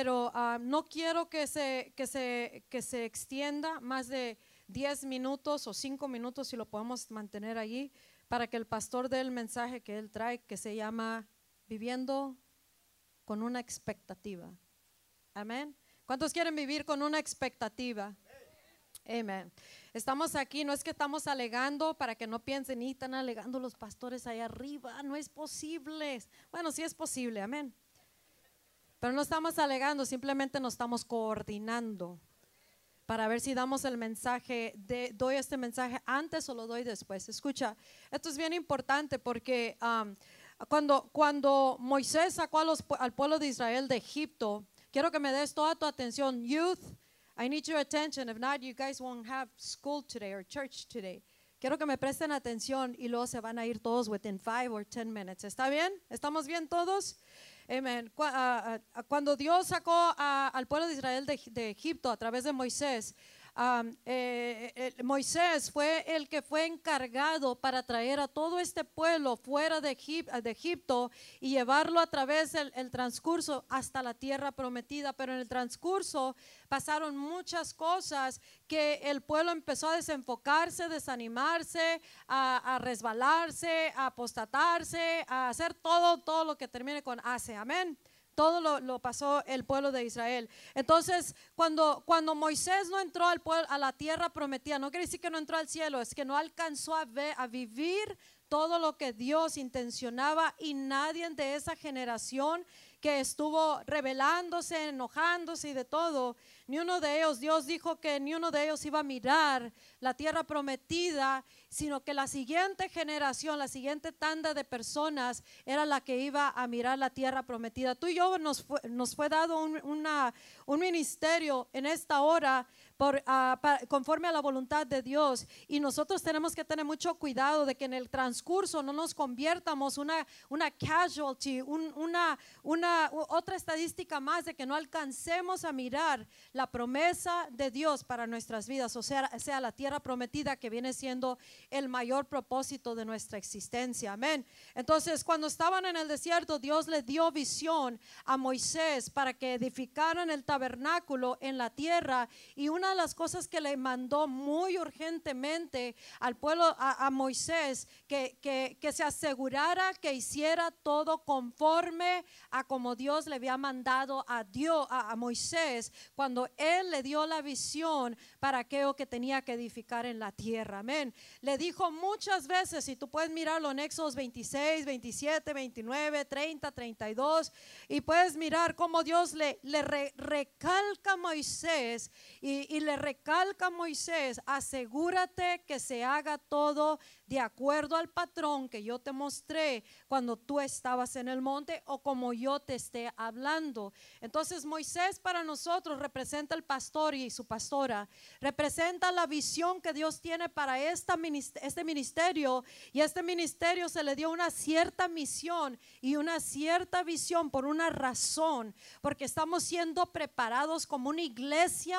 pero ah, no quiero que se, que, se, que se extienda más de 10 minutos o 5 minutos si lo podemos mantener allí para que el pastor dé el mensaje que él trae que se llama viviendo con una expectativa. Amén. ¿Cuántos quieren vivir con una expectativa? Amén. Estamos aquí, no es que estamos alegando para que no piensen, y están alegando los pastores allá arriba, no es posible. Bueno, sí es posible, amén. Pero no estamos alegando, simplemente nos estamos coordinando para ver si damos el mensaje, de, doy este mensaje antes o lo doy después. Escucha, esto es bien importante porque um, cuando, cuando Moisés sacó al pueblo de Israel de Egipto, quiero que me des toda tu atención, youth, I need your attention. If not, you guys won't have school today or church today. Quiero que me presten atención y luego se van a ir todos within five or ten minutes. ¿Está bien? ¿Estamos bien todos? Amen. Ah, ah, cuando Dios sacó al pueblo de Israel de, Egipto a través de Moisés, eh, eh, Moisés fue el que fue encargado para traer a todo este pueblo fuera de, Egipto y llevarlo a través del transcurso hasta la tierra prometida. Pero en el transcurso pasaron muchas cosas que el pueblo empezó a desenfocarse, desanimarse, a, resbalarse, a apostatarse, a hacer todo, todo lo que termine con hace. Amén. Todo lo, pasó el pueblo de Israel. Entonces, cuando, cuando Moisés no entró al pueblo, a la tierra prometida, no quiere decir que no entró al cielo, es que no alcanzó a, a vivir todo lo que Dios intencionaba y nadie de esa generación que estuvo rebelándose, enojándose y de todo, ni uno de ellos, Dios dijo que ni uno de ellos iba a mirar la tierra prometida, sino que la siguiente generación, la siguiente tanda de personas era la que iba a mirar la tierra prometida. Tú y yo nos fue, nos fue dado un, un ministerio en esta hora por, ah, conforme a la voluntad de Dios. Y nosotros tenemos que tener mucho cuidado de que en el transcurso no nos conviertamos una, una casualty, una, una, otra estadística más de que no alcancemos a mirar la promesa de Dios para nuestras vidas, o sea, sea la tierra prometida que viene siendo el mayor propósito de nuestra existencia. Amén. Entonces, cuando estaban en el desierto, Dios le dio visión a Moisés para que edificaran el tabernáculo en la tierra y una de las cosas que le mandó muy urgentemente al pueblo, a, Moisés, que, que, se asegurara que hiciera todo conforme a como Dios le había mandado a Dios, a, Moisés, cuando él le dio la visión para aquello que tenía que edificar en la tierra. Amén. Le dijo muchas veces, y tú puedes mirarlo en Éxodos 26, 27, 29, 30, 32, y puedes mirar cómo Dios le, recalca a Moisés y, y le recalca a Moisés, asegúrate que se haga todo de acuerdo al patrón que yo te mostré cuando tú estabas en el monte o como yo te esté hablando. Entonces Moisés para nosotros representa el pastor y su pastora, representa la visión que Dios tiene para esta, este ministerio y este ministerio se le dio una cierta misión y una cierta visión por una razón, porque estamos siendo preparados como una iglesia,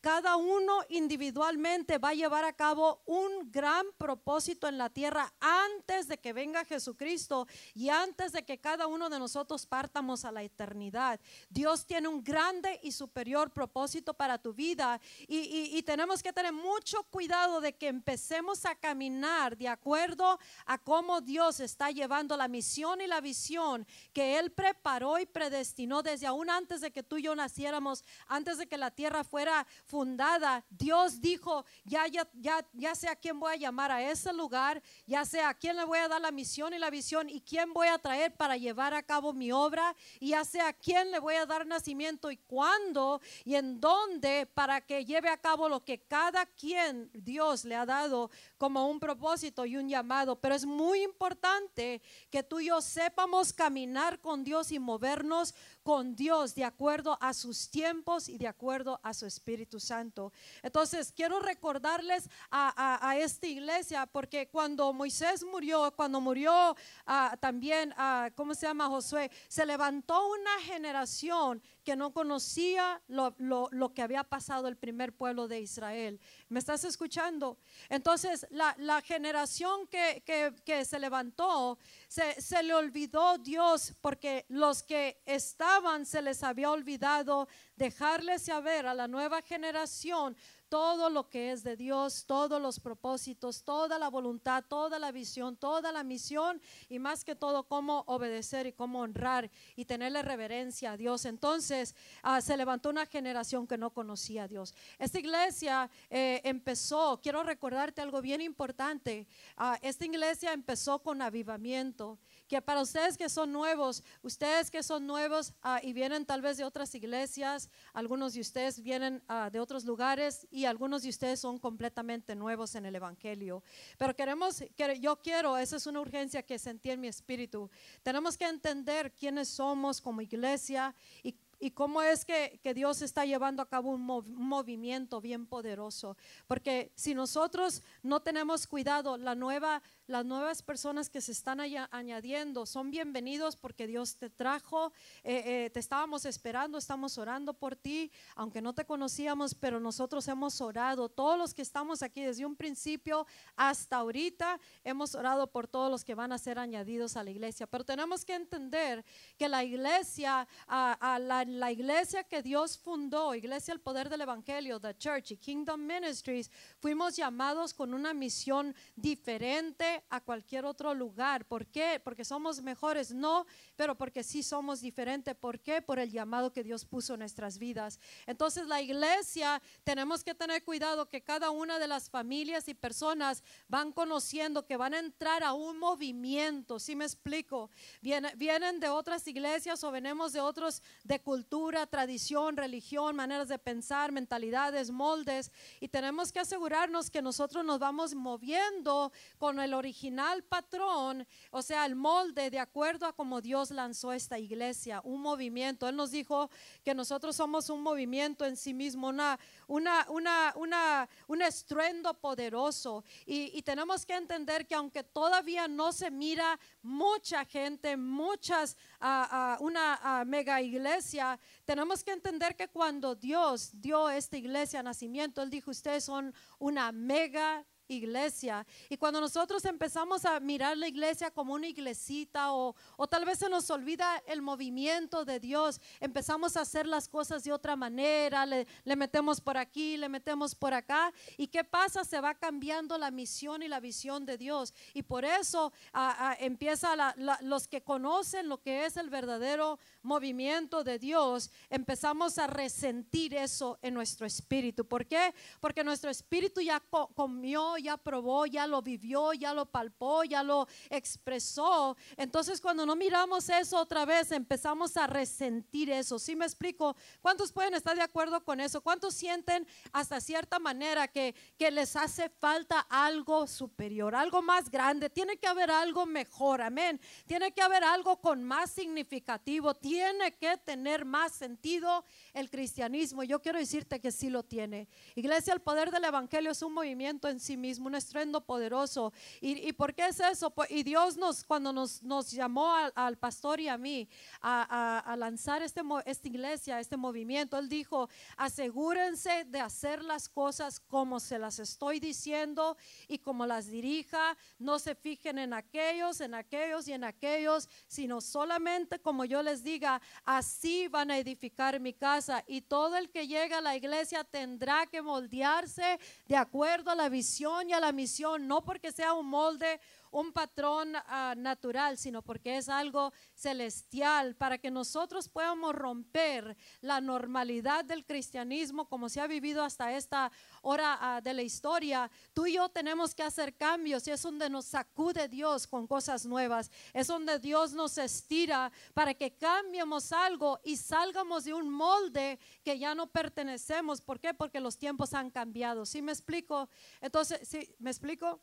cada uno individualmente va a llevar a cabo un gran propósito en la tierra antes de que venga Jesucristo y antes de que cada uno de nosotros partamos a la eternidad. Dios tiene un grande y superior propósito para tu vida y, y tenemos que tener mucho cuidado de que empecemos a caminar de acuerdo a cómo Dios está llevando la misión y la visión que Él preparó y predestinó desde aún antes de que tú y yo naciéramos, antes de que la tierra fuera fundada. Dios dijo, ya, ya, ya, ya sé a quién voy a llamar a ese lugar ya sea a quién le voy a dar la misión y la visión y quién voy a traer para llevar a cabo mi obra, y ya sea a quién le voy a dar nacimiento y cuándo y en dónde para que lleve a cabo lo que cada quien Dios le ha dado como un propósito y un llamado. Pero es muy importante que tú y yo sepamos caminar con Dios y movernos con Dios de acuerdo a sus tiempos y de acuerdo a su Espíritu Santo. Entonces, quiero recordarles a, esta iglesia, porque cuando Moisés murió, cuando murió ah, también, uh, ¿cómo se llama Josué? Se levantó una generación que no conocía lo que había pasado el primer pueblo de Israel. ¿Me estás escuchando? Entonces, la, la generación que, que- se levantó, se, se le olvidó Dios porque los que estaban se les había olvidado dejarles saber a la nueva generación todo lo que es de Dios, todos los propósitos, toda la voluntad, toda la visión, toda la misión y más que todo cómo obedecer y cómo honrar y tenerle reverencia a Dios. Entonces ah, se levantó una generación que no conocía a Dios. Esta iglesia eh, empezó, quiero recordarte algo bien importante, Ah, esta iglesia empezó con avivamiento que para ustedes que son nuevos, ustedes que son nuevos ah, y vienen tal vez de otras iglesias, algunos de ustedes vienen ah, de otros lugares y algunos de ustedes son completamente nuevos en el Evangelio. Pero queremos, que yo quiero, esa es una urgencia que sentí en mi espíritu. Tenemos que entender quiénes somos como iglesia y y cómo es que, que Dios está llevando a cabo un, un movimiento bien poderoso. Porque si nosotros no tenemos cuidado, la nueva, las nuevas personas que se están añadiendo son bienvenidos porque Dios te trajo, eh, eh, te estábamos esperando, estamos orando por ti, aunque no te conocíamos, pero nosotros hemos orado. Todos los que estamos aquí desde un principio hasta ahorita, hemos orado por todos los que van a ser añadidos a la iglesia. Pero tenemos que entender que la iglesia, la iglesia que Dios fundó, Iglesia el Poder del Evangelio, The Church y Kingdom Ministries, fuimos llamados con una misión diferente a cualquier otro lugar. ¿Por qué? Porque somos mejores, no, pero porque sí somos diferentes. ¿Por qué? Por el llamado que Dios puso en nuestras vidas. Entonces la iglesia tenemos que tener cuidado que cada una de las familias y personas van conociendo que van a entrar a un movimiento, ¿sí me explico? Vienen, de otras iglesias o venimos de otros, de cultura, tradición, religión, maneras de pensar, mentalidades, moldes, y tenemos que asegurarnos que nosotros nos vamos moviendo con el original patrón, o sea, el molde de acuerdo a como Dios lanzó esta iglesia, un movimiento. Él nos dijo que nosotros somos un movimiento en sí mismo, una, una, una, una, un estruendo poderoso. Y, tenemos que entender que aunque todavía no se mira mucha gente, muchas, ah, una mega iglesia, tenemos que entender que cuando Dios dio esta iglesia nacimiento, Él dijo, ustedes son una mega iglesia. Y cuando nosotros empezamos a mirar la iglesia como una iglesita o, o tal vez se nos olvida el movimiento de Dios, empezamos a hacer las cosas de otra manera, le, le metemos por aquí, le metemos por acá. ¿Y qué pasa? Se va cambiando la misión y la visión de Dios. Y por eso ah, ah, empieza la- la- los que conocen lo que es el verdadero movimiento de Dios, empezamos a resentir eso en nuestro espíritu. ¿Por qué? Porque nuestro espíritu ya co- comió, ya probó, ya lo vivió, ya lo palpó, ya lo expresó. Entonces cuando no miramos eso otra vez, empezamos a resentir eso. ¿Sí me explico? ¿Cuántos pueden estar de acuerdo con eso? ¿Cuántos sienten hasta cierta manera que, que les hace falta algo superior, algo más grande? Tiene que haber algo mejor, amén. Tiene que haber algo con más significativo. Tiene que tener más sentido el cristianismo. Yo quiero decirte que sí lo tiene. Iglesia, el poder del Evangelio es un movimiento en sí mismo, un estruendo poderoso. ¿Y, y por qué es eso? Pues- Y Dios nos, cuando nos, nos llamó al, al pastor y a mí a, a- lanzar este, esta iglesia, este movimiento, Él dijo, asegúrense de hacer las cosas como se las estoy diciendo y como las dirija. No se fijen en aquellos, en aquellos y en aquellos, sino solamente como yo les diga, así van a edificar mi casa. Y todo el que llega a la iglesia tendrá que moldearse de acuerdo a la visión y a la misión, no porque sea un molde un patrón ah, natural, sino porque es algo celestial, para que nosotros podamos romper la normalidad del cristianismo como se ha vivido hasta esta hora ah, de la historia. Tú y yo tenemos que hacer cambios y es donde nos sacude Dios con cosas nuevas, es donde Dios nos estira para que cambiemos algo y salgamos de un molde que ya no pertenecemos. ¿Por qué? Porque los tiempos han cambiado. ¿Sí me explico? Entonces, ¿sí me explico?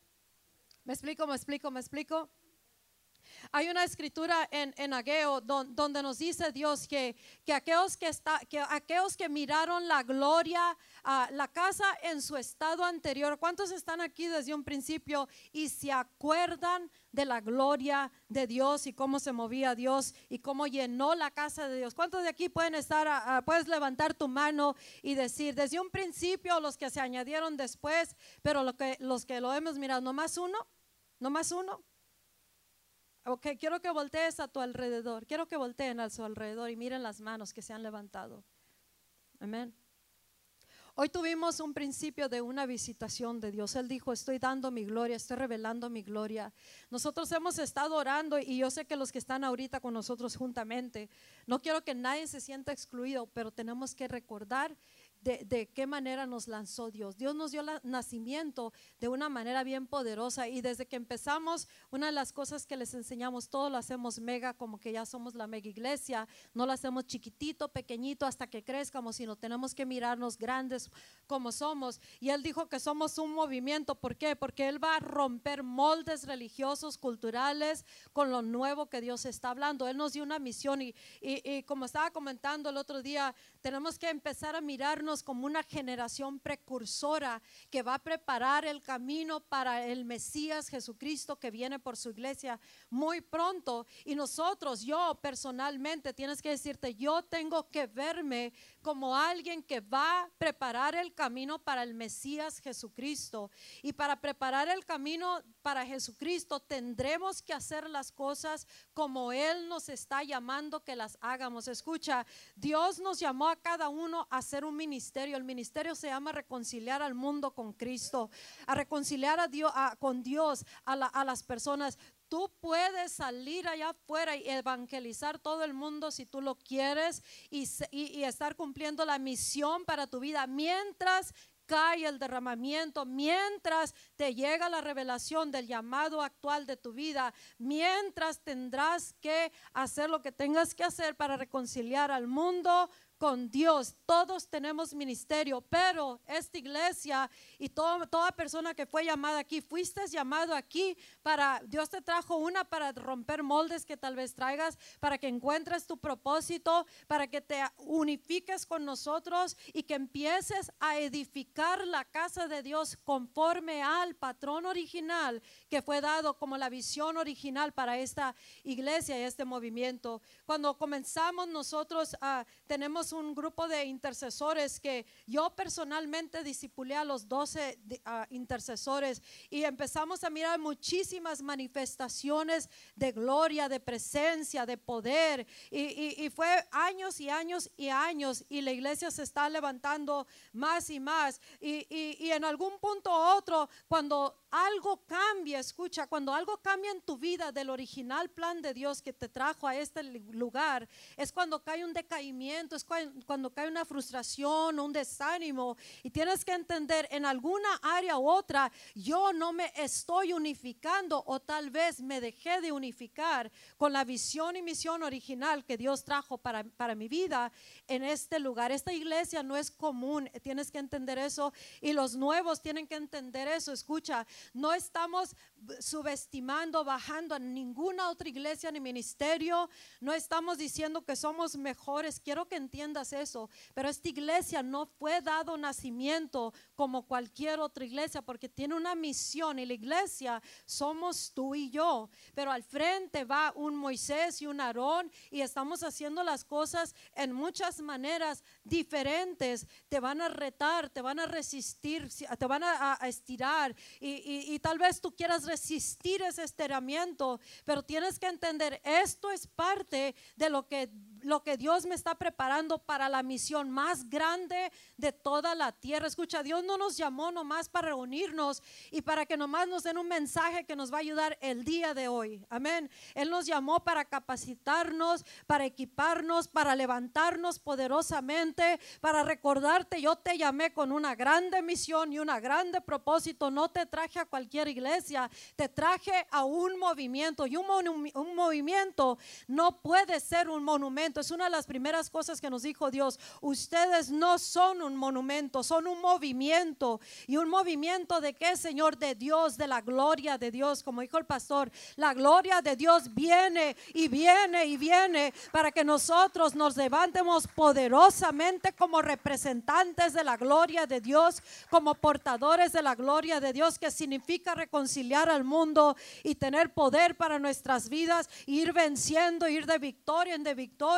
¿Me explico, me explico, me explico? Hay una escritura en, en Ageo don- donde nos dice Dios que, que, aquellos que, está, que que miraron la gloria, ah, la casa en su estado anterior, ¿cuántos están aquí desde un principio y se acuerdan de la gloria de Dios y cómo se movía Dios y cómo llenó la casa de Dios? ¿Cuántos de aquí pueden estar, ah, ah, puedes levantar tu mano y decir, desde un principio los que se añadieron después, pero lo que, los que lo hemos mirado, no más uno? ¿No más uno? Ok, quiero que voltees a tu alrededor. Quiero que volteen a su alrededor y miren las manos que se han levantado. Amén. Hoy tuvimos un principio de una visitación de Dios. Él dijo, estoy dando mi gloria, estoy revelando mi gloria. Nosotros hemos estado orando y yo sé que los que están ahorita con nosotros juntamente, no quiero que nadie se sienta excluido, pero tenemos que recordar de, qué manera nos lanzó Dios. Dios nos dio el nacimiento de una manera bien poderosa y desde que empezamos, una de las cosas que les enseñamos, todo lo hacemos mega, como que ya somos la mega iglesia, no lo hacemos chiquitito, pequeñito hasta que crezcamos, sino tenemos que mirarnos grandes como somos. Y Él dijo que somos un movimiento, ¿por qué? Porque Él va a romper moldes religiosos, culturales, con lo nuevo que Dios está hablando. Él nos dio una misión y, y- y como estaba comentando el otro día, tenemos que empezar a mirarnos como una generación precursora que va a preparar el camino para el Mesías Jesucristo que viene por su iglesia muy pronto. Y nosotros, yo personalmente, tienes que decirte, yo tengo que verme como alguien que va a preparar el camino para el Mesías Jesucristo. Y para preparar el camino para Jesucristo tendremos que hacer las cosas como Él nos está llamando que las hagamos. Escucha, Dios nos llamó a cada uno a hacer un El ministerio se llama reconciliar al mundo con Cristo, a reconciliar a Dios, a- con Dios, a, la- a las personas. Tú puedes salir allá afuera y evangelizar todo el mundo si tú lo quieres y- y estar cumpliendo la misión para tu vida mientras cae el derramamiento, mientras te llega la revelación del llamado actual de tu vida, mientras tendrás que hacer lo que tengas que hacer para reconciliar al mundo con Dios. Todos tenemos ministerio, pero esta iglesia y toda persona que fue llamada aquí, fuiste llamado aquí para, Dios te trajo una para romper moldes que tal vez traigas, para que encuentres tu propósito, para que te unifiques con nosotros y que empieces a edificar la casa de Dios conforme al patrón original que fue dado como la visión original para esta iglesia y este movimiento. Cuando comenzamos nosotros ah, tenemos un grupo de intercesores que yo personalmente disipulé a los 12 de- ah, intercesores y empezamos a mirar muchísimas manifestaciones de gloria, de presencia, de poder. Y, y- y fue años y años y años y la iglesia se está levantando más y más. Y, y- en algún punto u otro cuando algo cambia, escucha, cuando algo cambia en tu vida del original plan de Dios que te trajo a este lugar, es cuando cae un decaimiento, es cua- cuando cae una frustración, un desánimo. Y tienes que entender, en alguna área u otra, yo no me estoy unificando o tal vez me dejé de unificar con la visión y misión original que Dios trajo para, para mi vida en este lugar. Esta iglesia no es común, tienes que entender eso. Y los nuevos tienen que entender eso. Escucha, no estamos subestimando, bajando a ninguna otra iglesia ni ministerio. No estamos diciendo que somos mejores. Quiero que entiendas eso. Pero esta iglesia no fue dado nacimiento como cualquier otra iglesia porque tiene una misión y la iglesia somos tú y yo. Pero al frente va un Moisés y un Aarón y estamos haciendo las cosas en muchas maneras diferentes. Te van a retar, te van a resistir, si- te van a, estirar y, y- y tal vez tú quieras resistir ese estiramiento, pero tienes que entender, esto es parte de lo que lo que Dios me está preparando para la misión más grande de toda la tierra. Escucha, Dios no nos llamó nomás para reunirnos y para que nomás nos den un mensaje que nos va a ayudar el día de hoy. Amén. Él nos llamó para capacitarnos, para equiparnos, para levantarnos poderosamente, para recordarte, yo te llamé con una grande misión y una grande propósito. No te traje a cualquier iglesia, te traje a un movimiento y un, un movimiento no puede ser un monumento Es una de las primeras cosas que nos dijo Dios. Ustedes no son un monumento, son un movimiento. ¿Y un movimiento de qué, Señor? De Dios, de la gloria de Dios. Como dijo el pastor, la gloria de Dios viene y viene y viene para que nosotros nos levantemos poderosamente como representantes de la gloria de Dios, como portadores de la gloria de Dios, que significa reconciliar al mundo y tener poder para nuestras vidas, ir venciendo, ir de victoria en victoria.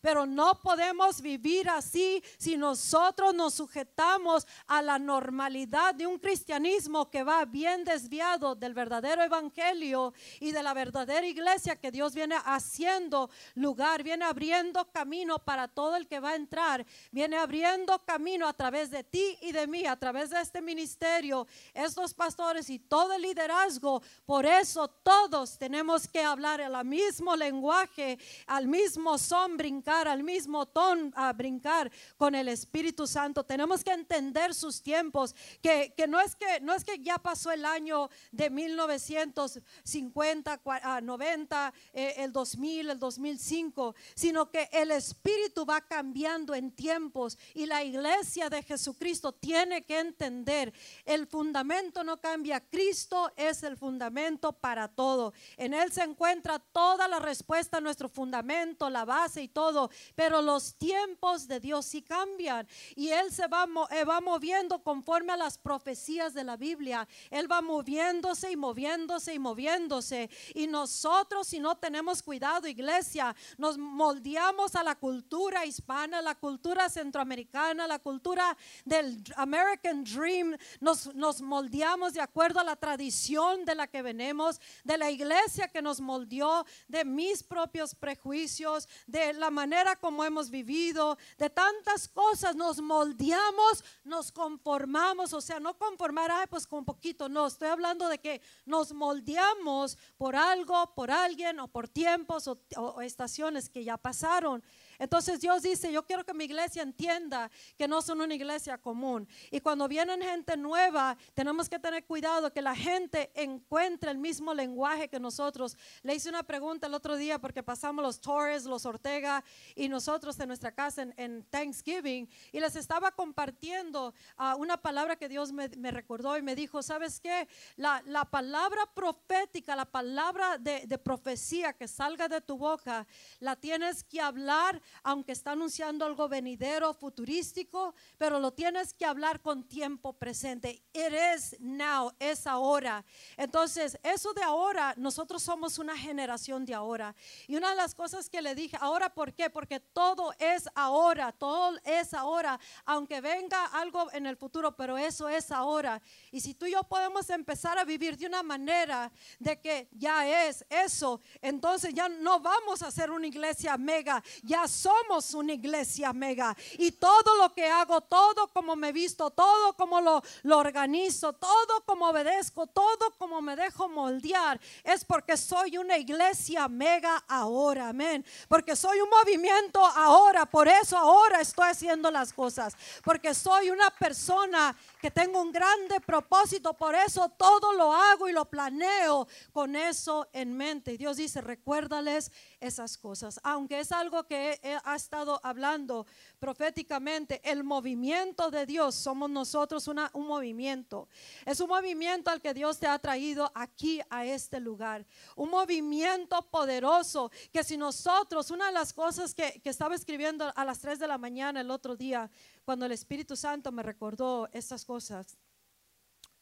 Pero no podemos vivir así si nosotros nos sujetamos a la normalidad de un cristianismo que va bien desviado del verdadero evangelio y de la verdadera iglesia que Dios viene haciendo lugar, viene abriendo camino para todo el que va a entrar, viene abriendo camino a través de ti y de mí, a través de este ministerio, estos pastores y todo el liderazgo. Por eso todos tenemos que hablar el mismo lenguaje, al mismo brincar, al mismo ton a brincar con el Espíritu Santo. Tenemos que entender sus tiempos, que, que no, es que no es que ya pasó el año de 1950, 90, eh, el 2000, el 2005, sino que el Espíritu va cambiando en tiempos y la iglesia de Jesucristo tiene que entender, el fundamento no cambia, Cristo es el fundamento para todo. En Él se encuentra toda la respuesta a nuestro fundamento, la base y todo, pero los tiempos de Dios sí cambian y Él se va, eh, va moviendo conforme a las profecías de la Biblia. Él va moviéndose y moviéndose y moviéndose. Y nosotros, si no tenemos cuidado, iglesia, nos moldeamos a la cultura hispana, la cultura centroamericana, la cultura del American Dream. Nos, nos moldeamos de acuerdo a la tradición de la que venimos, de la iglesia que nos moldeó, de mis propios prejuicios, de la manera como hemos vivido, de tantas cosas. Nos moldeamos, nos conformamos, o sea, no conformar, ay, pues con poquito, no, estoy hablando de que nos moldeamos por algo, por alguien o por tiempos o, o estaciones que ya pasaron. Entonces Dios dice, yo quiero que mi iglesia entienda que no son una iglesia común. Y cuando vienen gente nueva, tenemos que tener cuidado que la gente encuentre el mismo lenguaje que nosotros. Le hice una pregunta el otro día porque pasamos los Torres, los Ortega y nosotros en nuestra casa en, Thanksgiving y les estaba compartiendo uh, una palabra que Dios me, recordó y me dijo, ¿sabes qué? La, palabra profética, la palabra de, de profecía que salga de tu boca, la tienes que hablar aunque está anunciando algo venidero, futurístico, pero lo tienes que hablar con tiempo presente. It is now, es ahora. Entonces, eso de ahora, nosotros somos una generación de ahora. Y una de las cosas que le dije, ahora, ¿por qué? Porque todo es ahora, todo es ahora, aunque venga algo en el futuro, pero eso es ahora. Y si tú y yo podemos empezar a vivir de una manera de que ya es eso, entonces ya no vamos a ser una iglesia mega, ya somos una iglesia mega. Y todo lo que hago, todo como me visto, todo como lo, organizo, todo como obedezco, todo como me dejo moldear, es porque soy una iglesia mega ahora, amén. Porque soy un movimiento ahora, por eso ahora estoy haciendo las cosas. Porque soy una persona que tengo un grande propósito, por eso todo lo hago y lo planeo con eso en mente. Y Dios dice, recuérdales esas cosas, aunque es algo que ha estado hablando proféticamente, el movimiento de Dios, somos nosotros un movimiento, es un movimiento al que Dios te ha traído aquí a este lugar, un movimiento poderoso que si nosotros, una de las cosas que, que estaba escribiendo a las 3 de la mañana el otro día, cuando el Espíritu Santo me recordó estas cosas.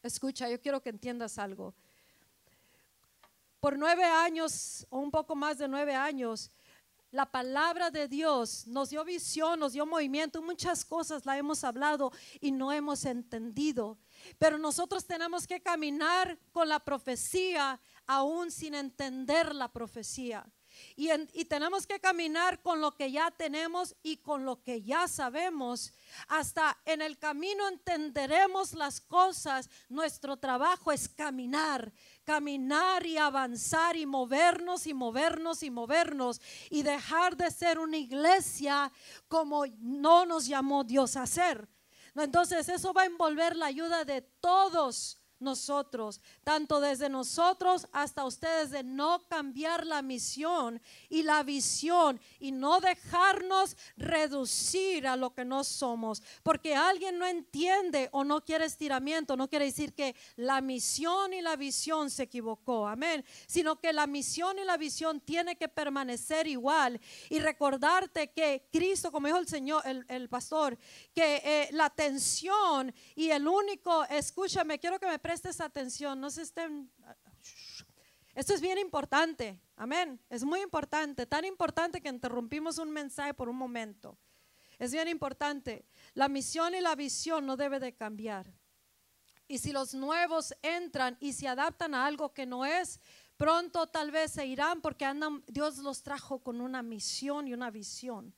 Escucha, yo quiero que entiendas algo. Por nueve años o un poco más de nueve años, la palabra de Dios nos dio visión, nos dio movimiento, muchas cosas la hemos hablado y no hemos entendido. Pero nosotros tenemos que caminar con la profecía aún sin entender la profecía. Y, tenemos que caminar con lo que ya tenemos y con lo que ya sabemos. Hasta en el camino entenderemos las cosas. Nuestro trabajo es caminar, caminar y avanzar y movernos y movernos y movernos y dejar de ser una iglesia como no nos llamó Dios a ser. Entonces eso va a envolver la ayuda de todos nosotros, tanto desde nosotros hasta ustedes, de no cambiar la misión y la visión y no dejarnos reducir a lo que no somos. Porque alguien no entiende o no quiere estiramiento, no quiere decir que la misión y la visión se equivocó, amén, sino que la misión y la visión tiene que permanecer igual y recordarte que Cristo, como dijo el Señor, el, pastor, que eh, la atención y el único, escúchame, quiero que me prestes atención, no se estén... Esto es bien importante, amén, es muy importante, tan importante que interrumpimos un mensaje por un momento. Es bien importante, la misión y la visión no debe de cambiar. Y si los nuevos entran y se adaptan a algo que no es, pronto tal vez se irán porque andan, Dios los trajo con una misión y una visión.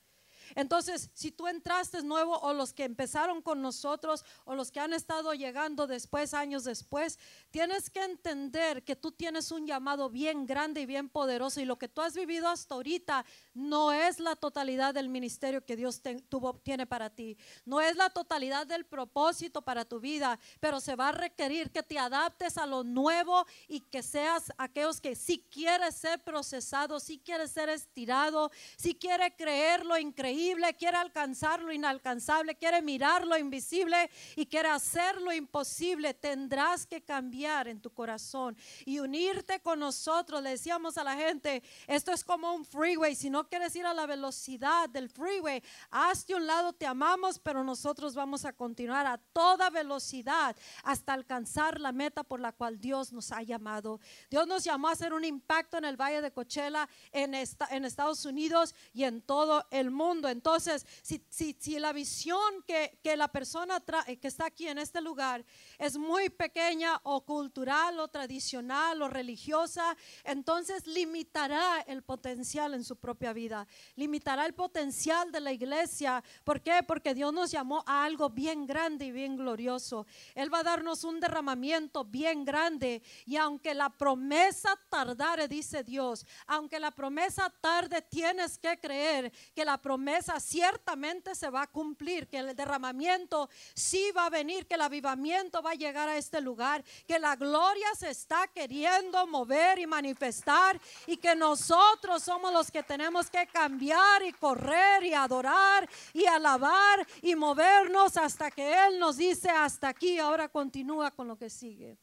Entonces, si tú entraste nuevo o los que empezaron con nosotros o los que han estado llegando después, años después, tienes que entender que tú tienes un llamado bien grande y bien poderoso y lo que tú has vivido hasta ahorita no es la totalidad del ministerio que Dios tuvo, tiene para ti. No es la totalidad del propósito para tu vida, pero se va a requerir que te adaptes a lo nuevo y que seas aquellos que si quieres ser procesado, si quieres ser estirado, si quieres creer lo increíble quiere alcanzar lo inalcanzable, quiere mirar lo invisible y quiere hacer lo imposible, tendrás que cambiar en tu corazón y unirte con nosotros. Le decíamos a la gente, esto es como un freeway, si no quieres ir a la velocidad del freeway, hazte un lado, te amamos, pero nosotros vamos a continuar a toda velocidad hasta alcanzar la meta por la cual Dios nos ha llamado. Dios nos llamó a hacer un impacto en el Valle de Coachella, en, esta, en Estados Unidos y en todo el mundo. Entonces, si, si, la visión que, que la persona trae, que está aquí en este lugar es muy pequeña o cultural o tradicional o religiosa, entonces limitará el potencial en su propia vida, limitará el potencial de la iglesia. ¿Por qué? Porque Dios nos llamó a algo bien grande y bien glorioso. Él va a darnos un derramamiento bien grande y aunque la promesa tardare, dice Dios, aunque la promesa tarde, tienes que creer que la promesa ciertamente se va a cumplir, que el derramamiento sí va a venir, que el avivamiento va a llegar a este lugar, que la gloria se está queriendo mover y manifestar y que nosotros somos los que tenemos que cambiar y correr y adorar y alabar y movernos hasta que Él nos dice hasta aquí, ahora continúa con lo que sigue.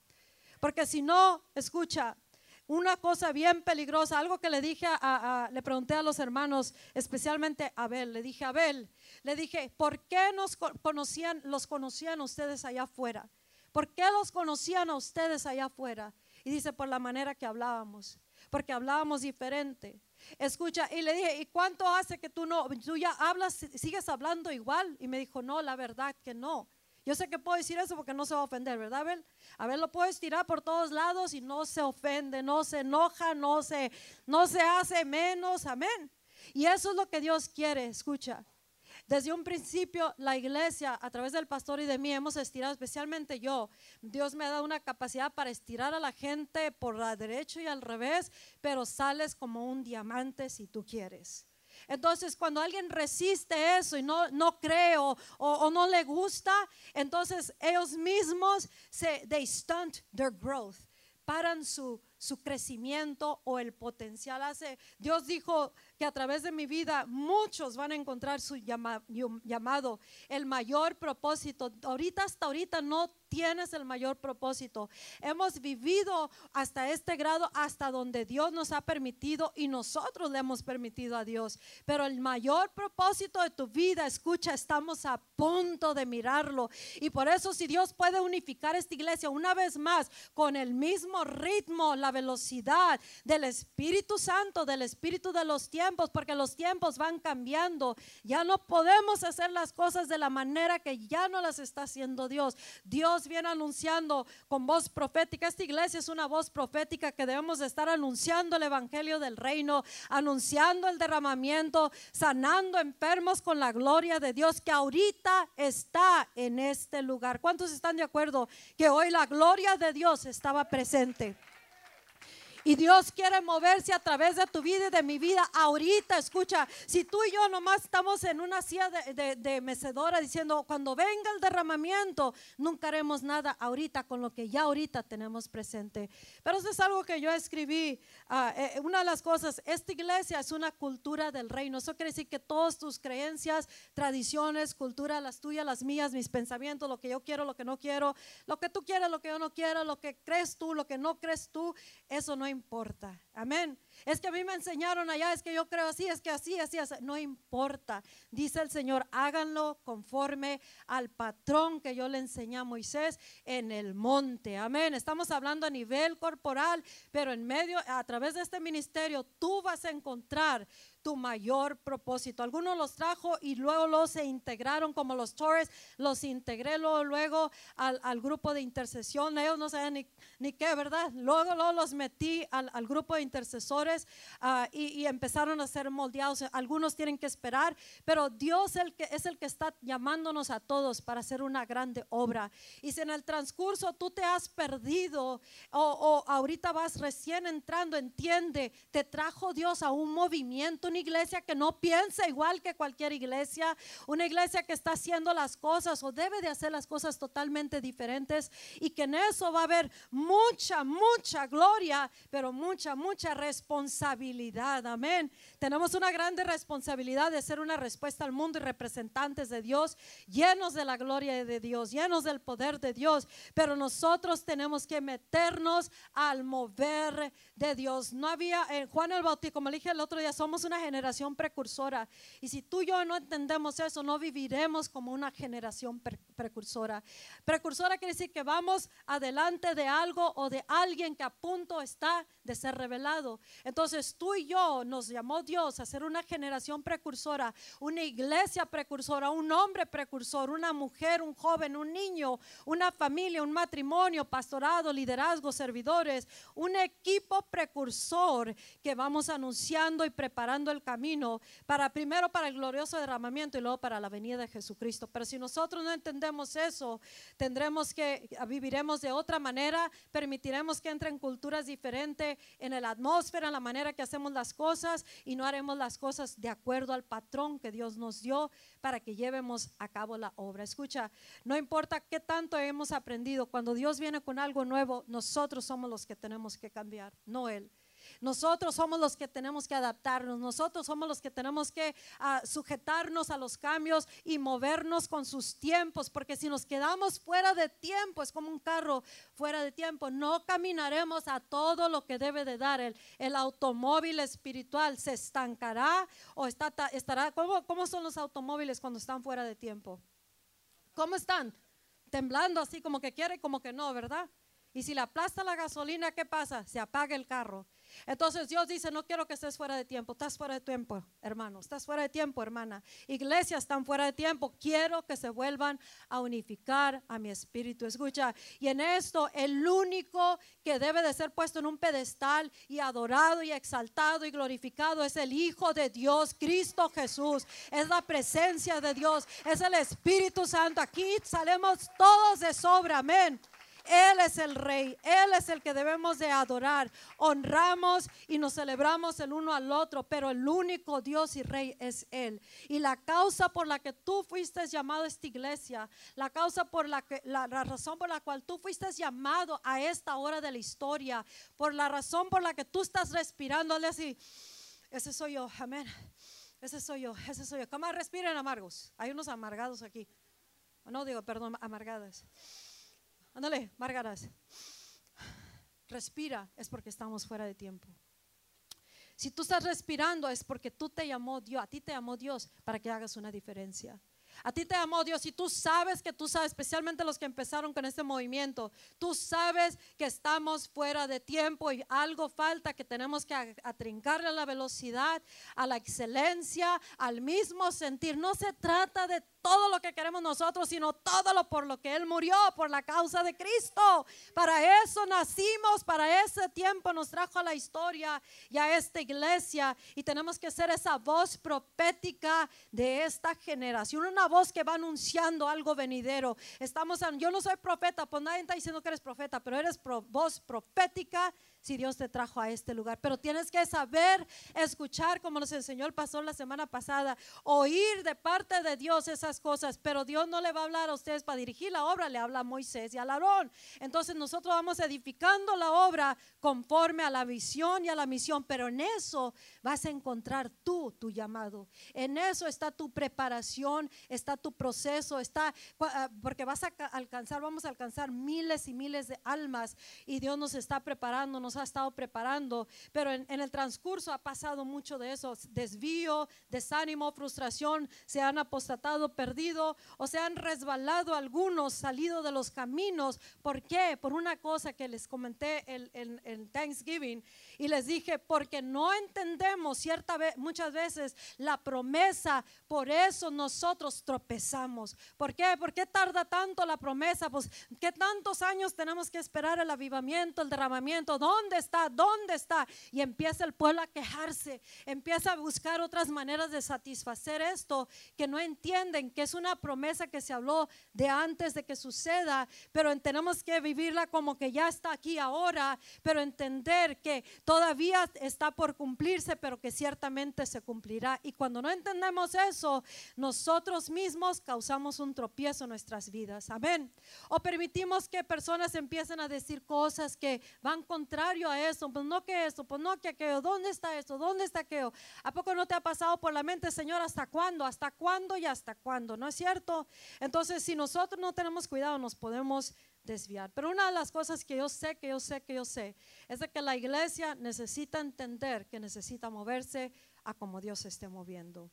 Porque si no, escucha, una cosa bien peligrosa, algo que le dije a, le pregunté a los hermanos, especialmente a Abel, le dije a Abel, le dije, ¿por qué nos conocían, los conocían ustedes allá afuera? ¿Por qué los conocían a ustedes allá afuera? Y dice, por la manera que hablábamos, porque hablábamos diferente. Escucha, y le dije, ¿y cuánto hace que tú no, tú ya hablas, sigues hablando igual? Y me dijo, no, la verdad que no. Yo sé que puedo decir eso porque no se va a ofender, ¿verdad, Abel? A ver, lo puedes tirar por todos lados y no se ofende, no se enoja, no se, no se hace menos, amén. Y eso es lo que Dios quiere, escucha. Desde un principio, la iglesia, a través del pastor y de mí, hemos estirado, especialmente yo. Dios me ha dado una capacidad para estirar a la gente por la derecha y al revés, pero sales como un diamante si tú quieres. Entonces, cuando alguien resiste eso y no, no cree o, no le gusta, entonces ellos mismos se, they stunt their growth, paran su, su crecimiento o el potencial. Hace, Dios dijo que a través de mi vida muchos van a encontrar su llamado, el mayor propósito. Ahorita hasta ahorita no tienes el mayor propósito. Hemos vivido hasta este grado, hasta donde Dios nos ha permitido y nosotros le hemos permitido a Dios. Pero el mayor propósito de tu vida, escucha, estamos a punto de mirarlo. Y por eso si Dios puede unificar esta iglesia una vez más con el mismo ritmo, la velocidad del Espíritu Santo, del Espíritu de los tiempos, porque los tiempos van cambiando. Ya no podemos hacer las cosas de la manera que ya no las está haciendo Dios. Dios viene anunciando con voz profética. Esta iglesia es una voz profética que debemos estar anunciando el evangelio del reino, anunciando el derramamiento, sanando enfermos con la gloria de Dios que ahorita está en este lugar. ¿Cuántos están de acuerdo que hoy la gloria de Dios estaba presente? Y Dios quiere moverse a través de tu vida y de mi vida ahorita. Escucha, si tú y yo nomás estamos en una silla de, mecedora diciendo, cuando venga el derramamiento, nunca haremos nada ahorita con lo que ya ahorita tenemos presente. Pero eso es algo que yo escribí. Ah, eh, una de las cosas, esta iglesia es una cultura del reino. Eso quiere decir que todas tus creencias, tradiciones, cultura, las tuyas, las mías, mis pensamientos, lo que yo quiero, lo que no quiero, lo que tú quieres, lo que yo no quiero, lo que crees tú, lo que no crees tú, eso no importa. Amén. Es que a mí me enseñaron allá, es que yo creo así, es que así, así, así. No importa. Dice el Señor, háganlo conforme al patrón que yo le enseñé a Moisés en el monte. Amén. Estamos hablando a nivel corporal, pero en medio, a través de este ministerio, tú vas a encontrar tu mayor propósito. Algunos los trajo y luego los se integraron como los Torres, los integré luego, luego al, al, grupo de intercesión. Ellos no sabían ni, ni qué, ¿verdad? Luego, luego los metí al, al grupo de intercesores uh, y, y, empezaron a ser moldeados. Algunos tienen que esperar, pero Dios el que, es el que está llamándonos a todos para hacer una grande obra. Y si en el transcurso tú te has perdido o, o ahorita vas recién entrando, entiende, te trajo Dios a un movimiento una iglesia que no piensa igual que cualquier iglesia, una iglesia que está haciendo las cosas o debe de hacer las cosas totalmente diferentes y que en eso va a haber mucha, mucha gloria, pero mucha, mucha responsabilidad. Amén. Tenemos una grande responsabilidad de ser una respuesta al mundo y representantes de Dios, llenos de la gloria de Dios, llenos del poder de Dios, pero nosotros tenemos que meternos al mover de Dios. No había, en Juan el Bautista, como le dije el otro día, somos una generación precursora. Y si tú y yo no entendemos eso, no viviremos como una generación precursora. Precursora quiere decir que vamos adelante de algo o de alguien que a punto está de ser revelado. Entonces tú y yo nos llamó Dios a ser una generación precursora, una iglesia precursora, un hombre precursor, una mujer, un joven, un niño, una familia, un matrimonio, pastorado, liderazgo, servidores, un equipo precursor que vamos anunciando y preparando el camino para primero para el glorioso derramamiento y luego para la venida de Jesucristo. Pero si nosotros no entendemos eso, tendremos que viviremos de otra manera, permitiremos que entren culturas diferentes en la atmósfera, en la manera que hacemos las cosas y no haremos las cosas de acuerdo al patrón que Dios nos dio para que llevemos a cabo la obra. Escucha, no importa qué tanto hemos aprendido, cuando Dios viene con algo nuevo, nosotros somos los que tenemos que cambiar, no Él. Nosotros somos los que tenemos que adaptarnos, nosotros somos los que tenemos que ah, sujetarnos a los cambios y movernos con sus tiempos, porque si nos quedamos fuera de tiempo, es como un carro fuera de tiempo, no caminaremos a todo lo que debe de dar. El, el automóvil espiritual se estancará o está, estará, ¿cómo, ¿cómo son los automóviles cuando están fuera de tiempo? ¿Cómo están? Temblando así como que quiere como que no, ¿verdad? Y si le aplasta la gasolina, ¿qué pasa? Se apaga el carro. Entonces Dios dice, no quiero que estés fuera de tiempo. Estás fuera de tiempo, hermano. Estás fuera de tiempo, hermana. Iglesias están fuera de tiempo. Quiero que se vuelvan a unificar a mi espíritu. Escucha, y en esto el único que debe de ser puesto en un pedestal y adorado y exaltado y glorificado es el Hijo de Dios, Cristo Jesús. Es la presencia de Dios. Es el Espíritu Santo. Aquí salemos todos de sobra. Amén. Él es el rey, Él es el que debemos de adorar. Honramos y nos celebramos el uno al otro, pero el único Dios y rey es Él. Y la causa por la que tú fuiste llamado a esta iglesia, la causa por la que, la, razón por la cual tú fuiste llamado a esta hora de la historia, por la razón por la que tú estás respirando, así, ese soy yo, amén. Ese soy yo, ese soy yo. ¿Cómo respiren amargos? Hay unos amargados aquí. No digo, perdón, amargadas. Ándale, Margaras. Respira, es porque estamos fuera de tiempo. Si tú estás respirando es porque tú te llamó Dios, a ti te llamó Dios para que hagas una diferencia. A ti te llamó Dios y tú sabes que tú sabes, especialmente los que empezaron con este movimiento, tú sabes que estamos fuera de tiempo y algo falta, que tenemos que atrincarle a la velocidad, a la excelencia, al mismo sentir. No se trata de todo lo que queremos nosotros, sino todo lo por lo que Él murió, por la causa de Cristo. Para eso nacimos, para ese tiempo nos trajo a la historia y a esta iglesia. Y tenemos que ser esa voz profética de esta generación, una voz que va anunciando algo venidero. Estamos, yo no soy profeta, pues nadie está diciendo que eres profeta, pero eres voz profética si Dios te trajo a este lugar. Pero tienes que saber escuchar, como nos enseñó el pastor la semana pasada, oír de parte de Dios esas cosas. Pero Dios no le va a hablar a ustedes para dirigir la obra, le habla a Moisés y a Aarón. Entonces nosotros vamos edificando la obra conforme a la visión y a la misión. Pero en eso vas a encontrar tú tu llamado. En eso está tu preparación, está tu proceso, está ah, porque vas a alcanzar, vamos a alcanzar miles y miles de almas y Dios nos está preparando, nos ha estado preparando, pero en, el transcurso ha pasado mucho de eso, desvío, desánimo, frustración, se han apostatado, perdido o se han resbalado algunos, salido de los caminos. ¿Por qué? Por una cosa que les comenté en, Thanksgiving y les dije, porque no entendemos cierta vez, muchas veces la promesa, por eso nosotros tropezamos. ¿Por qué? ¿Por qué tarda tanto la promesa? Pues, ¿qué tantos años tenemos que esperar el avivamiento, el derramamiento? ¿Dónde ¿Dónde está? ¿Dónde está? Y empieza el pueblo a quejarse, empieza a buscar otras maneras de satisfacer esto, que no entienden que es una promesa que se habló de antes de que suceda, pero tenemos que vivirla como que ya está aquí ahora, pero entender que todavía está por cumplirse, pero que ciertamente se cumplirá. Y cuando no entendemos eso, nosotros mismos causamos un tropiezo en nuestras vidas. Amén. O permitimos que personas empiecen a decir cosas que van contra a eso, pues no que eso, pues no que aquello, ¿dónde está eso? ¿Dónde está aquello? ¿A poco no te ha pasado por la mente, Señor, hasta cuándo? ¿Hasta cuándo y hasta cuándo? ¿No es cierto? Entonces, si nosotros no tenemos cuidado, nos podemos desviar. Pero una de las cosas que yo sé, que yo sé, que yo sé, es de que la iglesia necesita entender que necesita moverse a como Dios se esté moviendo.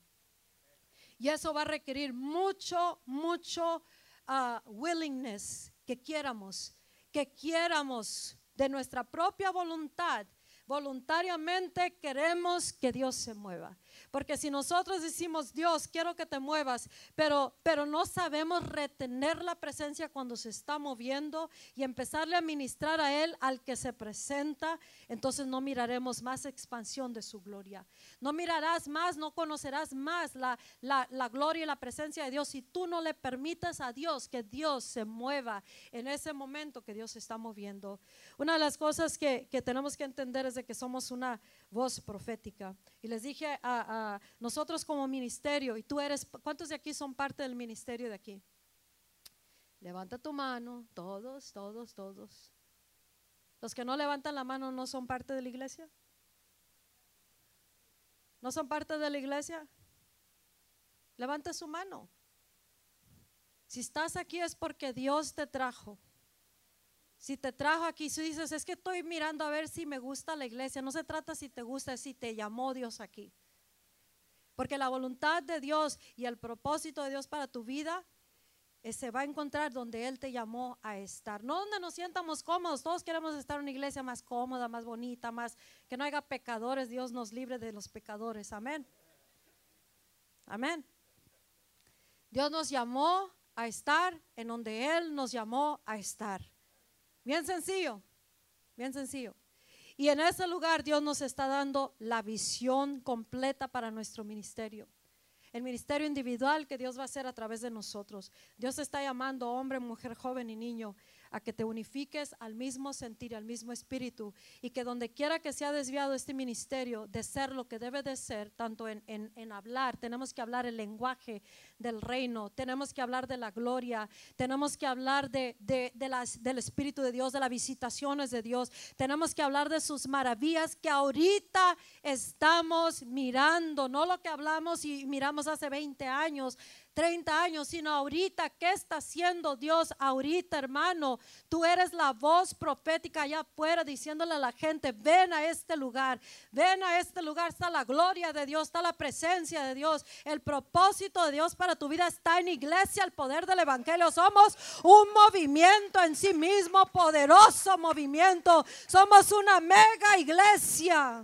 Y eso va a requerir mucho, mucho uh, willingness que quieramos, que quieramos de nuestra propia voluntad, voluntariamente queremos que Dios se mueva. Porque si nosotros decimos, Dios, quiero que te muevas, pero, pero no sabemos retener la presencia cuando se está moviendo y empezarle a ministrar a Él al que se presenta, entonces no miraremos más expansión de su gloria. No mirarás más, no conocerás más la, la, gloria y la presencia de Dios si tú no le permites a Dios que Dios se mueva en ese momento que Dios se está moviendo. Una de las cosas que, que tenemos que entender es de que somos una voz profética. Y les dije a, nosotros como ministerio, y tú eres, ¿cuántos de aquí son parte del ministerio de aquí? Levanta tu mano, todos, todos, todos. Los que no levantan la mano no son parte de la iglesia. ¿No son parte de la iglesia? Levanta su mano. Si estás aquí es porque Dios te trajo. Si te trajo aquí, si dices, es que estoy mirando a ver si me gusta la iglesia, no se trata si te gusta, es si te llamó Dios aquí. Porque la voluntad de Dios y el propósito de Dios para tu vida eh, se va a encontrar donde Él te llamó a estar. No donde nos sientamos cómodos. Todos queremos estar en una iglesia más cómoda, más bonita, más que no haya pecadores. Dios nos libre de los pecadores. Amén. Amén. Dios nos llamó a estar en donde Él nos llamó a estar. Bien sencillo, bien sencillo. Y en ese lugar Dios nos está dando la visión completa para nuestro ministerio. El ministerio individual que Dios va a hacer a través de nosotros. Dios está llamando hombre, mujer, joven y niño a que te unifiques al mismo sentir, al mismo espíritu y que donde quiera que sea desviado este ministerio de ser lo que debe de ser, tanto en, en, hablar, tenemos que hablar el lenguaje del reino, tenemos que hablar de la gloria, tenemos que hablar de, de, de las, del Espíritu de Dios, de las visitaciones de Dios, tenemos que hablar de sus maravillas que ahorita estamos mirando, no lo que hablamos y miramos hace 20 años, 30 años, sino ahorita, ¿qué está haciendo Dios ahorita, hermano? Tú eres la voz profética allá afuera diciéndole a la gente, ven a este lugar, ven a este lugar, está la gloria de Dios, está la presencia de Dios, el propósito de Dios para tu vida está en iglesia, el poder del Evangelio. Somos un movimiento en sí mismo, poderoso movimiento. Somos una mega iglesia.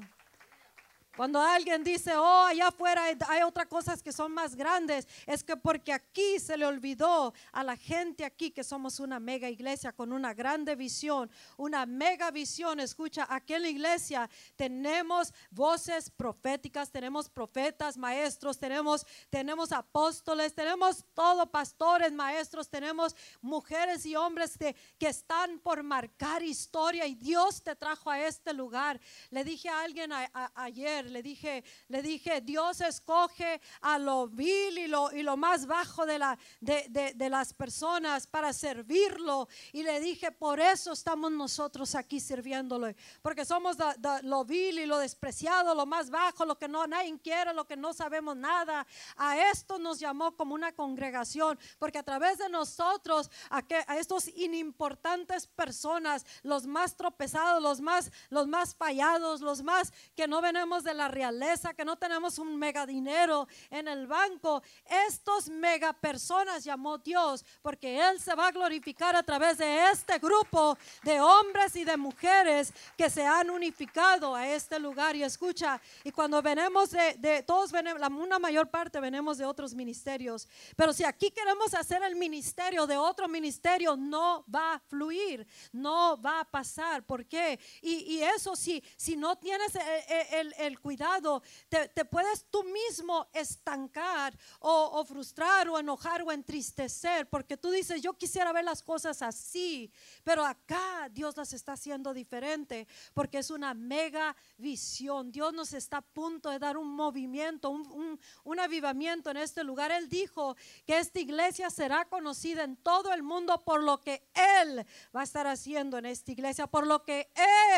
Cuando alguien dice, oh, allá afuera hay, otras cosas que son más grandes, es que porque aquí se le olvidó a la gente aquí que somos una mega iglesia con una grande visión, una mega visión. Escucha, aquí en la iglesia tenemos voces proféticas, tenemos profetas, maestros, tenemos, tenemos apóstoles, tenemos todo, pastores, maestros, tenemos mujeres y hombres que, que están por marcar historia y Dios te trajo a este lugar. Le dije a alguien ayer, le dije, le dije, Dios escoge a lo vil y lo, y lo más bajo de, la, de, de- de las personas para servirlo. Y le dije, por eso estamos nosotros aquí sirviéndolo, porque somos lo vil y lo despreciado, lo más bajo, lo que no nadie quiere, lo que no sabemos nada. A esto nos llamó como una congregación, porque a través de nosotros, a, que, a estos inimportantes personas, los más tropezados, los más, los más fallados, los más que no venimos de la realeza, que no tenemos un mega dinero en el banco, estos mega personas llamó Dios, porque Él se va a glorificar a través de este grupo de hombres y de mujeres que se han unificado a este lugar. Y escucha, y cuando venimos de, de todos, venimos, una mayor parte venimos de otros ministerios, pero si aquí queremos hacer el ministerio de otro ministerio, no va a fluir, no va a pasar. ¿Por qué? Y, y eso si, si no tienes el, el- el cuidado, te, puedes tú mismo estancar o, o frustrar o enojar o entristecer, porque tú dices, yo quisiera ver las cosas así, pero acá Dios las está haciendo diferente, porque es una mega visión. Dios nos está a punto de dar un movimiento, un, un- un avivamiento en este lugar. Él dijo que esta iglesia será conocida en todo el mundo por lo que Él va a estar haciendo en esta iglesia, por lo que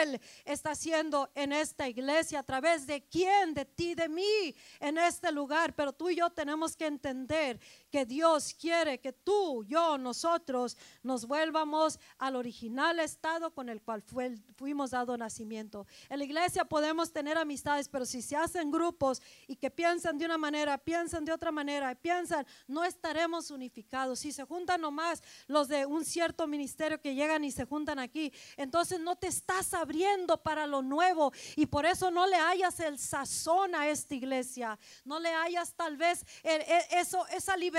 Él está haciendo en esta iglesia, a través de quién, de ti, de mí, en este lugar. Pero tú y yo tenemos que entender que Dios quiere que tú, yo, nosotros nos vuelvamos al original estado con el cual fue, fuimos dado nacimiento. En la iglesia podemos tener amistades, pero si se hacen grupos y que piensan de una manera, piensan de otra manera, piensan, no estaremos unificados. Si se juntan nomás los de un cierto ministerio que llegan y se juntan aquí, entonces no te estás abriendo para lo nuevo y por eso no le hayas el sazón a esta iglesia, no le hayas tal vez e- eso, esa libertad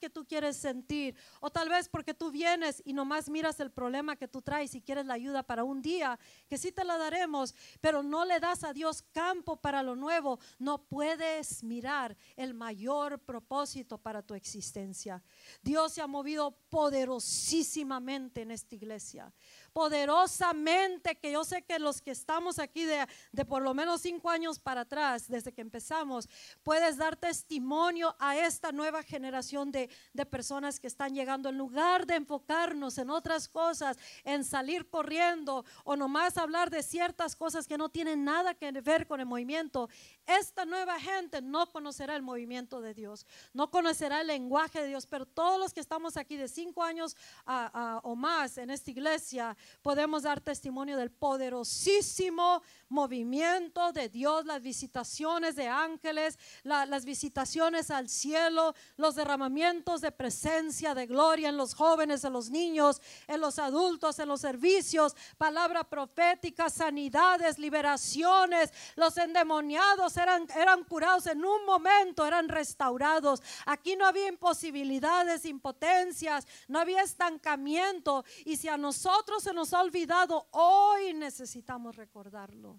que tú quieres sentir, o tal vez porque tú vienes y nomás miras el problema que tú traes y quieres la ayuda para un día, que sí te la daremos, pero no le das a Dios campo para lo nuevo, no puedes mirar el mayor propósito para tu existencia. Dios se ha movido poderosísimamente en esta iglesia poderosamente que yo sé que los que estamos aquí de, de por lo menos cinco años para atrás, desde que empezamos, puedes dar testimonio a esta nueva generación de, de personas que están llegando. En lugar de enfocarnos en otras cosas, en salir corriendo o nomás hablar de ciertas cosas que no tienen nada que ver con el movimiento, esta nueva gente no conocerá el movimiento de Dios, no conocerá el lenguaje de Dios, pero todos los que estamos aquí de cinco años a- a- o más en esta iglesia, podemos dar testimonio del poderosísimo movimiento de Dios, las visitaciones de ángeles, la- las visitaciones al cielo, los derramamientos de presencia, de gloria en los jóvenes, en los niños, en los adultos, en los servicios, palabra profética, sanidades, liberaciones, los endemoniados eran, eran curados en un momento, eran restaurados. Aquí no había imposibilidades, impotencias, no había estancamiento. Y si a nosotros se nos ha olvidado, hoy necesitamos recordarlo.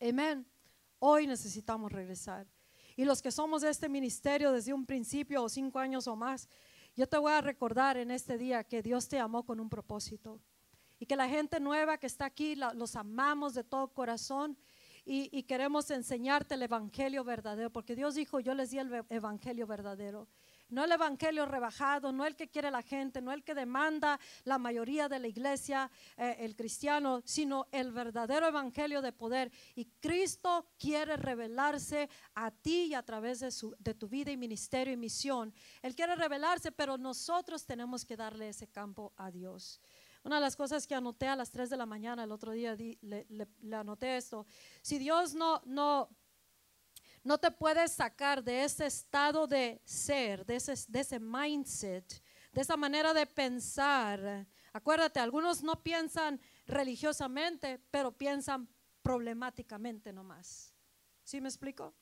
Amén. Hoy necesitamos regresar. Y los que somos de este ministerio desde un principio o cinco años o más, yo te voy a recordar en este día que Dios te amó con un propósito. Y que la gente nueva que está aquí, la- los amamos de todo corazón y, y queremos enseñarte el evangelio verdadero, porque Dios dijo, yo les di el evangelio verdadero. No el evangelio rebajado, no el que quiere la gente, no el que demanda la mayoría de la iglesia, eh, el cristiano, sino el verdadero evangelio de poder. Y Cristo quiere revelarse a ti y a través de, tu vida y ministerio y misión. Él quiere revelarse, pero nosotros tenemos que darle ese campo a Dios. Una de las cosas que anoté a las 3 de la mañana el otro día, di- le, le- le anoté esto. Si Dios no, no, no te puedes sacar de ese estado de ser, de ese, de ese mindset, de esa manera de pensar. Acuérdate, algunos no piensan religiosamente, pero piensan problemáticamente nomás. ¿Sí me explico?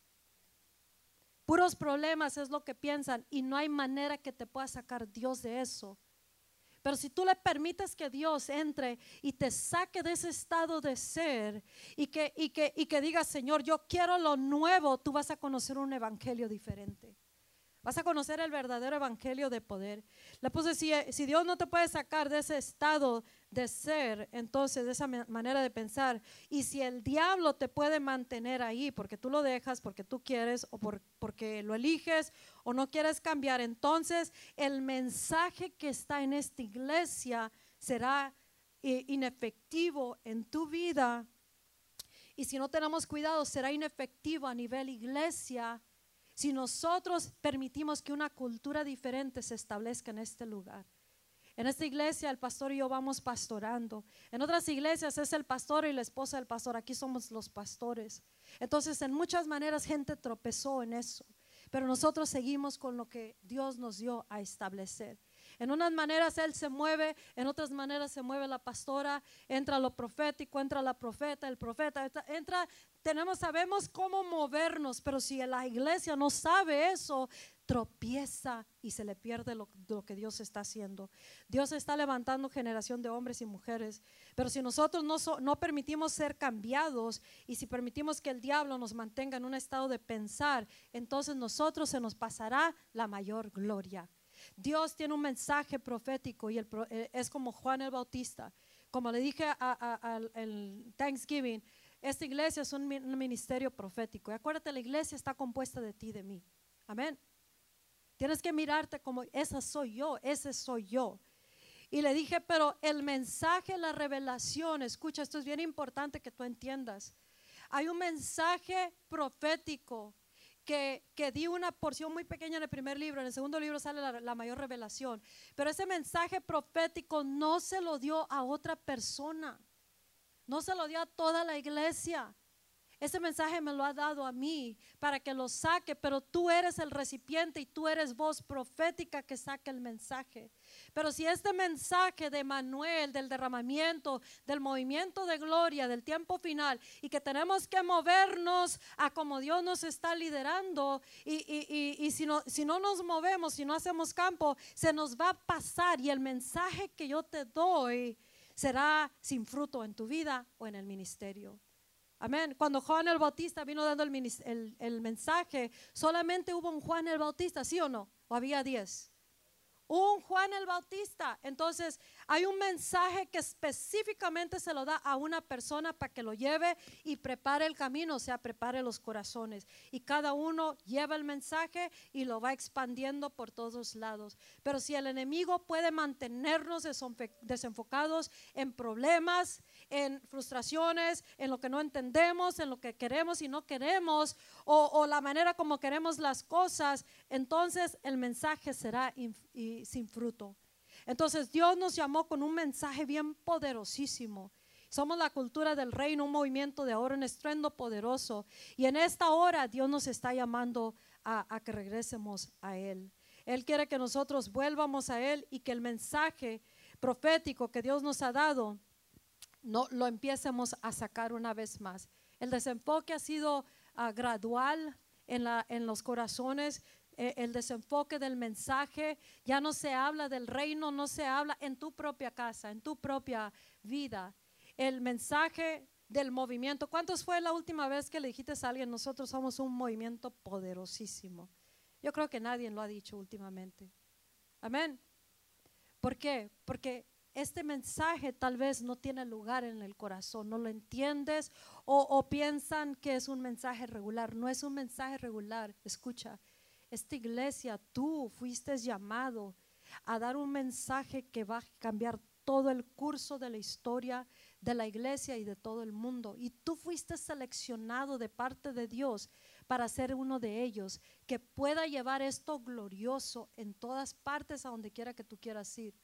Puros problemas es lo que piensan y no hay manera que te pueda sacar Dios de eso. Pero si tú le permites que Dios entre y te saque de ese estado de ser y que, y que, y que Señor, yo quiero lo nuevo, tú vas a conocer un evangelio diferente. Vas a conocer el verdadero evangelio de poder. Le puse, si, si Dios no te puede sacar de ese estado de ser, entonces de esa manera de pensar, y si el diablo te puede mantener ahí porque tú lo dejas, porque tú quieres o porque lo eliges o no quieres cambiar, entonces el mensaje que está en esta iglesia será eh, inefectivo en tu vida. Y si no tenemos cuidado, será inefectivo a nivel iglesia si nosotros permitimos que una cultura diferente se establezca en este lugar. En esta iglesia el pastor y yo vamos pastorando. En otras iglesias es el pastor y la esposa del pastor. Aquí somos los pastores. Entonces en muchas maneras gente tropezó en eso. Pero nosotros seguimos con lo que Dios nos dio a establecer. En unas maneras Él se mueve, en otras maneras se mueve la pastora, entra lo profético, entra la profeta, el profeta, entra, tenemos, sabemos cómo movernos, pero si la iglesia no sabe eso, tropieza y se le pierde lo, que Dios está haciendo. Dios está levantando generación de hombres y mujeres, pero si nosotros no, no permitimos ser cambiados y si permitimos que el diablo nos mantenga en un estado de pensar, entonces nosotros se nos pasará la mayor gloria. Dios tiene un mensaje profético y eh, es como Juan el Bautista. Como le dije al Thanksgiving, esta iglesia es un, ministerio profético. Y acuérdate, la iglesia está compuesta de ti, de mí. Amén. Tienes que mirarte como, esa soy yo, ese soy yo. Y le dije, pero el mensaje, la revelación, escucha, esto es bien importante que tú entiendas. Hay un mensaje profético que, que, di una porción muy pequeña en el primer libro, en el segundo libro sale la, la, mayor revelación, pero ese mensaje profético no se lo dio a otra persona, no se lo dio a toda la iglesia, ese mensaje me lo ha dado a mí para que lo saque, pero tú eres el recipiente y tú eres voz profética que saque el mensaje. Pero si este mensaje de Manuel, del derramamiento, del movimiento de gloria, del tiempo final, y que tenemos que movernos a como Dios nos está liderando, y, si, no, si no nos movemos, si no hacemos campo, se nos va a pasar y el mensaje que yo te doy será sin fruto en tu vida o en el ministerio. Amén. Cuando Juan el Bautista vino dando el, mensaje, solamente hubo un Juan el Bautista, ¿sí o no? ¿O había diez? Un Juan el Bautista. Entonces, hay un mensaje que específicamente se lo da a una persona para que lo lleve y prepare el camino, o sea, prepare los corazones. Y cada uno lleva el mensaje y lo va expandiendo por todos lados. Pero si el enemigo puede mantenernos desenfocados en problemas, en frustraciones, en lo que no entendemos, en lo que queremos y no queremos, o, la manera como queremos las cosas, entonces el mensaje será sin fruto. Entonces Dios nos llamó con un mensaje bien poderosísimo. Somos la cultura del reino, un movimiento de ahora, un estruendo poderoso. Y en esta hora Dios nos está llamando a, que regresemos a Él. Él quiere que nosotros vuelvamos a Él y que el mensaje profético que Dios nos ha dado no lo empiecemos a sacar una vez más. El desenfoque ha sido ah, gradual en, en los corazones. Eh, el desenfoque del mensaje, ya no se habla del reino, no se habla en tu propia casa, en tu propia vida. El mensaje del movimiento. ¿Cuántos fue la última vez que le dijiste a alguien, nosotros somos un movimiento poderosísimo? Yo creo que nadie lo ha dicho últimamente. Amén. ¿Por qué? Porque este mensaje tal vez no tiene lugar en el corazón, no lo entiendes o, piensan que es un mensaje regular. No es un mensaje regular. Escucha, esta iglesia, tú fuiste llamado a dar un mensaje que va a cambiar todo el curso de la historia de la iglesia y de todo el mundo. Y tú fuiste seleccionado de parte de Dios para ser uno de ellos, que pueda llevar esto glorioso en todas partes a donde quiera que tú quieras ir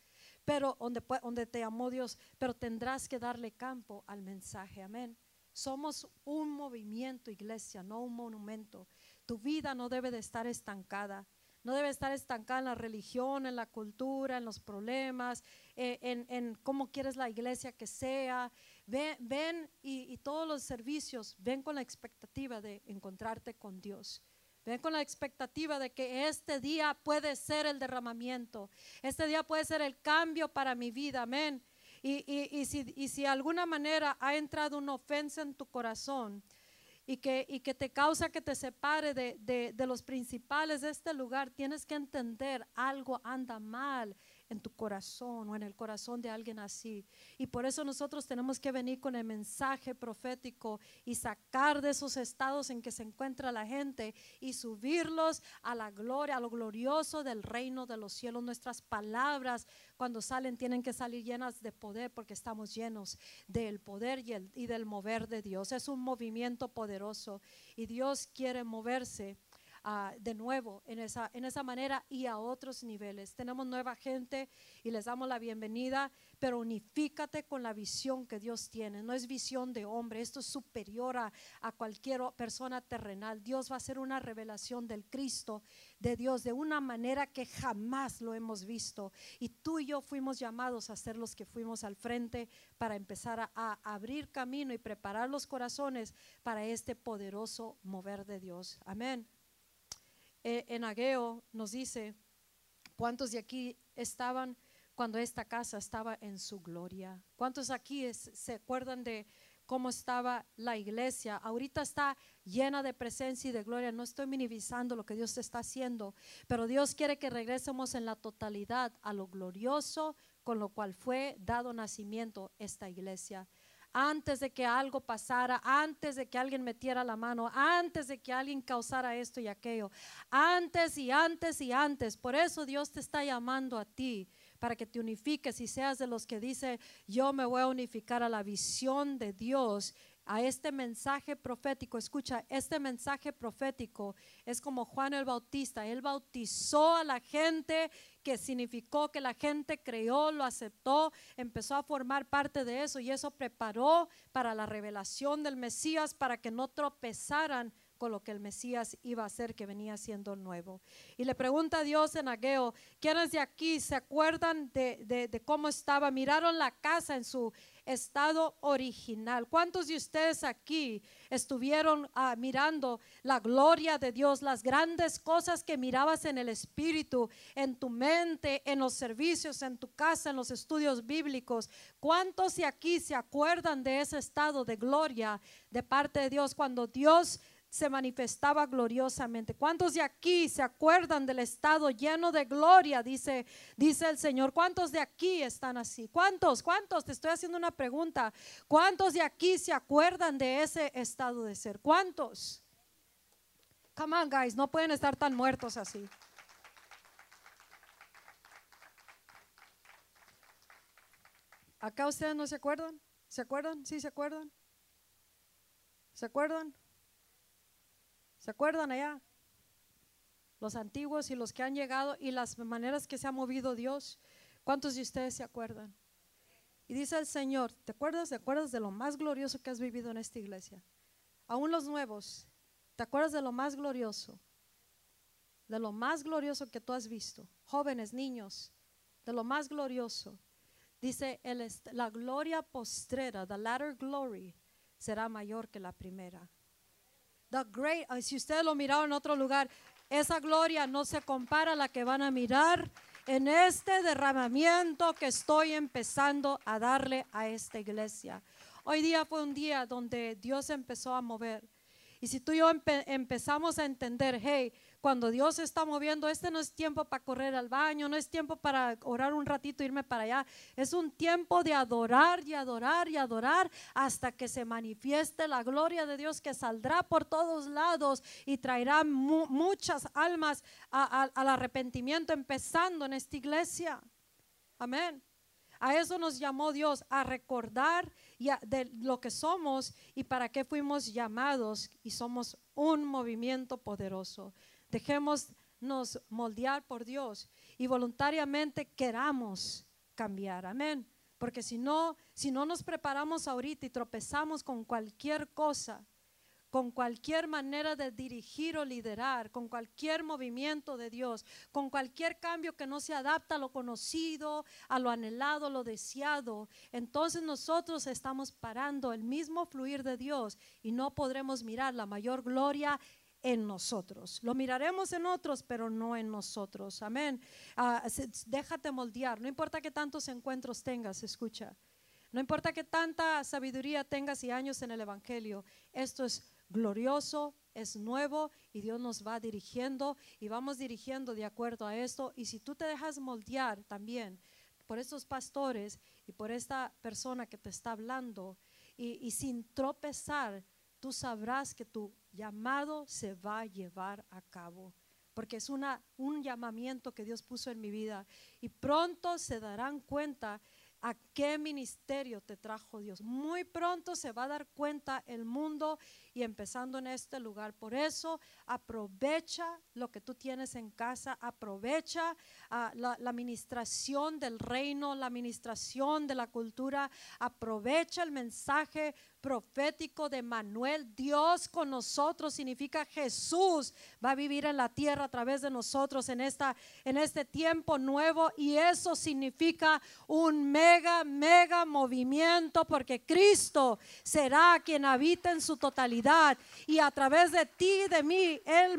pero donde, te amó Dios, pero tendrás que darle campo al mensaje, amén. Somos un movimiento, iglesia, no un monumento. Tu vida no debe de estar estancada. No debe estar estancada en la religión, en la cultura, en los problemas, eh, en, cómo quieres la iglesia que sea. ven, y, todos los servicios, ven con la expectativa de encontrarte con Dios. Ven con la expectativa de que este día puede ser el derramamiento. Este día puede ser el cambio para mi vida. Amén. Y si, y si de alguna manera ha entrado una ofensa en tu corazón y que, y que te causa que te separe de, de, de los principales de este lugar, tienes que entender algo anda mal en tu corazón o en el corazón de alguien así. Y por eso nosotros tenemos que venir con el mensaje profético y sacar de esos estados en que se encuentra la gente y subirlos a la gloria, a lo glorioso del reino de los cielos. Nuestras palabras cuando salen tienen que salir llenas de poder porque estamos llenos del poder y, el, y del mover de Dios. Es un movimiento poderoso y Dios quiere moverse uh, de nuevo en esa, en esa manera y a otros niveles. Tenemos nueva gente y les damos la bienvenida, pero unifícate con la visión que Dios tiene. No es visión de hombre, esto es superior a, cualquier persona terrenal. Dios va a hacer una revelación del Cristo, de Dios, de una manera que jamás lo hemos visto. Y tú y yo fuimos llamados a ser los que fuimos al frente para empezar a, a abrir camino y preparar los corazones para este poderoso mover de Dios. Amén. Eh, en Ageo nos dice cuántos de aquí estaban cuando esta casa estaba en su gloria. ¿Cuántos aquí se acuerdan de cómo estaba la iglesia? Ahorita está llena de presencia y de gloria. No estoy minimizando lo que Dios está haciendo, pero Dios quiere que regresemos en la totalidad a lo glorioso con lo cual fue dado nacimiento esta iglesia antes de que algo pasara, antes de que alguien metiera la mano, antes de que alguien causara esto y aquello, antes y antes y antes. Por eso Dios te está llamando a ti para que te unifiques y seas de los que dice, yo me voy a unificar a la visión de Dios, a este mensaje profético. Escucha, este mensaje profético es como Juan el Bautista. Él bautizó a la gente que significó que la gente creyó, lo aceptó, empezó a formar parte de eso y eso preparó para la revelación del Mesías para que no tropezaran con lo que el Mesías iba a hacer, que venía siendo nuevo. Y le pregunta a Dios en Ageo, ¿quiénes de aquí se acuerdan de, cómo estaba? Miraron la casa en su estado original. ¿Cuántos de ustedes aquí estuvieron ah, mirando la gloria de Dios, las grandes cosas que mirabas en el Espíritu, en tu mente, en los servicios, en tu casa, en los estudios bíblicos? ¿Cuántos de aquí se acuerdan de ese estado de gloria de parte de Dios cuando Dios se manifestaba gloriosamente. ¿Cuántos de aquí se acuerdan del estado lleno de gloria? Dice, dice el Señor. ¿Cuántos de aquí están así? ¿Cuántos? ¿Cuántos? Te estoy haciendo una pregunta. ¿Cuántos de aquí se acuerdan de ese estado de ser? ¿Cuántos? Come on, guys, no pueden estar tan muertos así. ¿Acá ustedes no se acuerdan? ¿Se acuerdan? ¿Sí se acuerdan? ¿Se acuerdan? ¿Se acuerdan allá? Los antiguos y los que han llegado y las maneras que se ha movido Dios. ¿Cuántos de ustedes se acuerdan? Y dice el Señor, ¿te acuerdas? ¿Te acuerdas de lo más glorioso que has vivido en esta iglesia? Aún los nuevos, ¿te acuerdas de lo más glorioso? De lo más glorioso que tú has visto. Jóvenes, niños, de lo más glorioso. Dice, el la gloria postrera, the latter glory, será mayor que la primera. The great, si ustedes lo miraron en otro lugar, esa gloria no se compara a la que van a mirar en este derramamiento que estoy empezando a darle a esta iglesia. Hoy día fue un día donde Dios empezó a mover. Y si tú y yo empe empezamos a entender, hey, cuando Dios está moviendo, este no es tiempo para correr al baño, no es tiempo para orar un ratito, irme para allá. Es un tiempo de adorar y adorar y adorar hasta que se manifieste la gloria de Dios que saldrá por todos lados y traerá mu muchas almas al arrepentimiento, empezando en esta iglesia. Amén. A eso nos llamó Dios, a recordar de lo que somos y para qué fuimos llamados y somos un movimiento poderoso. Dejémonos moldear por Dios y voluntariamente queramos cambiar. Amén. Porque si no, si no nos preparamos ahorita y tropezamos con cualquier cosa, con cualquier manera de dirigir o liderar, con cualquier movimiento de Dios, con cualquier cambio que no se adapta a lo conocido, a lo anhelado, a lo deseado, entonces nosotros estamos parando el mismo fluir de Dios y no podremos mirar la mayor gloria en nosotros. Lo miraremos en otros, pero no en nosotros. Amén. Ah, déjate moldear. No importa que tantos encuentros tengas, escucha. No importa que tanta sabiduría tengas y años en el Evangelio. Esto es glorioso, es nuevo y Dios nos va dirigiendo y vamos dirigiendo de acuerdo a esto. Y si tú te dejas moldear también por estos pastores y por esta persona que te está hablando y, sin tropezar, tú sabrás que tu llamado se va a llevar a cabo. Porque es una, un llamamiento que Dios puso en mi vida. Y pronto se darán cuenta a qué ministerio te trajo Dios. Muy pronto se va a dar cuenta el mundo y empezando en este lugar. Por eso aprovecha lo que tú tienes en casa, aprovecha ah, la, la, administración del reino, la administración de la cultura, aprovecha el mensaje profético de Manuel. Dios con nosotros significa Jesús va a vivir en la tierra a través de nosotros en, esta, en este tiempo nuevo y eso significa un mega, mega movimiento porque Cristo será quien habita en su totalidad y a través de ti y de mí Él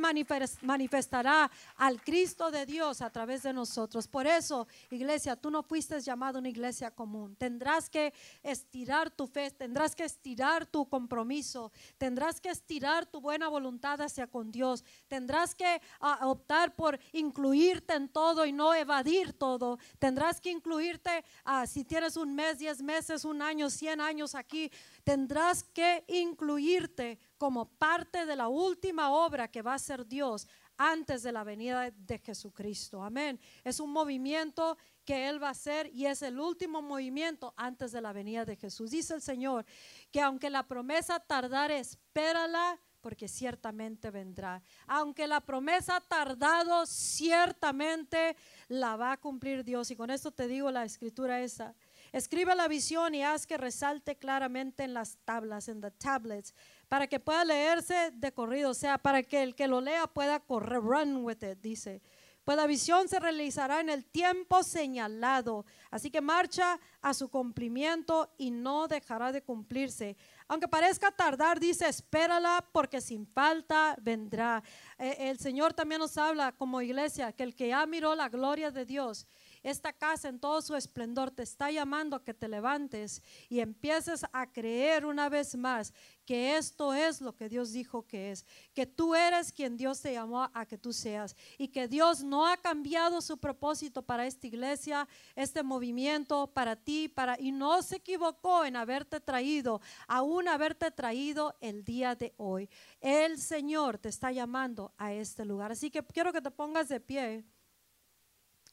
manifestará al Cristo de Dios a través de nosotros. Por eso, iglesia, tú no fuiste llamado una iglesia común. Tendrás que estirar tu fe, tendrás que estirar tu compromiso, tendrás que estirar tu buena voluntad hacia con Dios, tendrás que ah, optar por incluirte en todo y no evadir todo, tendrás que incluirte uh, si tienes un mes, diez meses, un año, cien años aquí, tendrás que incluirte como parte de la última obra que va a ser Dios antes de la venida de Jesucristo. Amén. Es un movimiento que Él va a hacer y es el último movimiento antes de la venida de Jesús. Dice el Señor que aunque la promesa tardare, espérala porque ciertamente vendrá. Aunque la promesa ha tardado, ciertamente la va a cumplir Dios. Y con esto te digo la escritura esa. Escribe la visión y haz que resalte claramente en las tablas, en the tablets, para que pueda leerse de corrido, o sea, para que el que lo lea pueda correr, run with it, dice pues la visión se realizará en el tiempo señalado. Así que marcha a su cumplimiento y no dejará de cumplirse. Aunque parezca tardar, dice, espérala porque sin falta vendrá. Eh, el Señor también nos habla como iglesia que el que ya miró la gloria de Dios esta casa en todo su esplendor te está llamando a que te levantes y empieces a creer una vez más que esto es lo que Dios dijo que es, que tú eres quien Dios te llamó a que tú seas y que Dios no ha cambiado su propósito para esta iglesia, este movimiento, para ti, para y no se equivocó en haberte traído, aún haberte traído el día de hoy. El Señor te está llamando a este lugar. Así que quiero que te pongas de pie.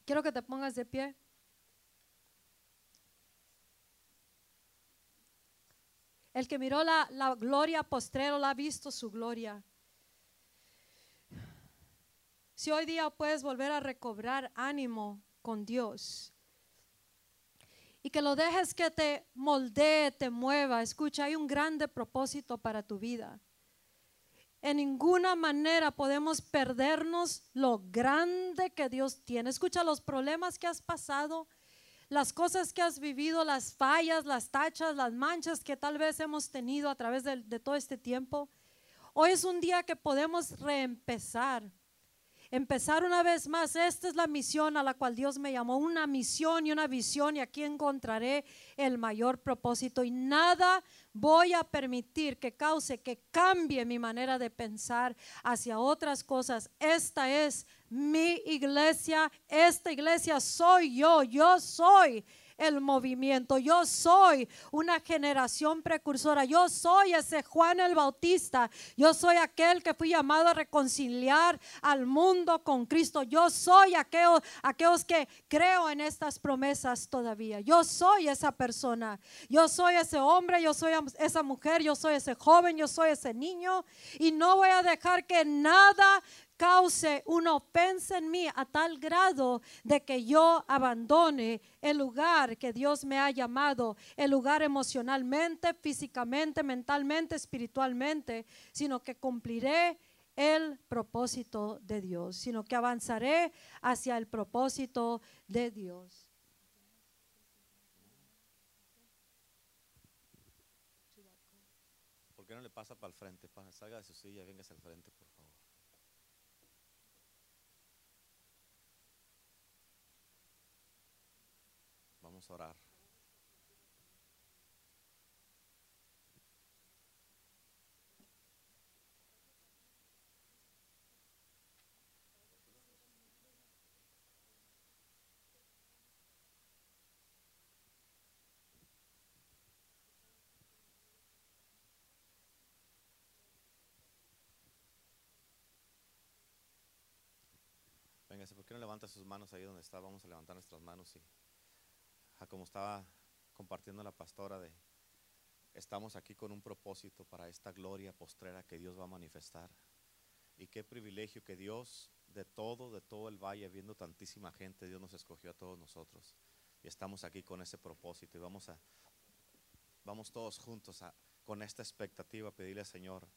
Quiero que te pongas de pie. El que miró la, la, gloria postrero la ha visto su gloria. Si hoy día puedes volver a recobrar ánimo con Dios y que lo dejes que te moldee, te mueva, escucha, hay un grande propósito para tu vida. En ninguna manera podemos perdernos lo grande que Dios tiene. Escucha los problemas que has pasado, las cosas que has vivido, las fallas, las tachas, las manchas que tal vez hemos tenido a través de, todo este tiempo. Hoy es un día que podemos reempezar empezar una vez más. Esta es la misión a la cual Dios me llamó, una misión y una visión y aquí encontraré el mayor propósito y nada voy a permitir que cause que cambie mi manera de pensar hacia otras cosas. Esta es mi iglesia, esta iglesia soy yo, yo soy el movimiento. Yo soy una generación precursora. Yo soy ese Juan el Bautista. Yo soy aquel que fui llamado a reconciliar al mundo con Cristo. Yo soy aquellos, aquellos que creo en estas promesas todavía. Yo soy esa persona. Yo soy ese hombre. Yo soy esa mujer. Yo soy ese joven. Yo soy ese niño. Y no voy a dejar que nada cause una ofensa en mí a tal grado de que yo abandone el lugar que Dios me ha llamado, el lugar emocionalmente, físicamente, mentalmente, espiritualmente, sino que cumpliré el propósito de Dios, sino que avanzaré hacia el propósito de Dios. ¿Por qué no le pasa para el frente? Salga de su silla véngase al frente, por favor. Vamos a orar. ¿por qué no levanta sus manos ahí donde está? Vamos a levantar nuestras manos y como estaba compartiendo la pastora de estamos aquí con un propósito para esta gloria postrera que Dios va a manifestar. Y qué privilegio que Dios de todo, de todo el valle, viendo tantísima gente, Dios nos escogió a todos nosotros. Y estamos aquí con ese propósito y vamos a vamos todos juntos a, con esta expectativa pedirle al Señor,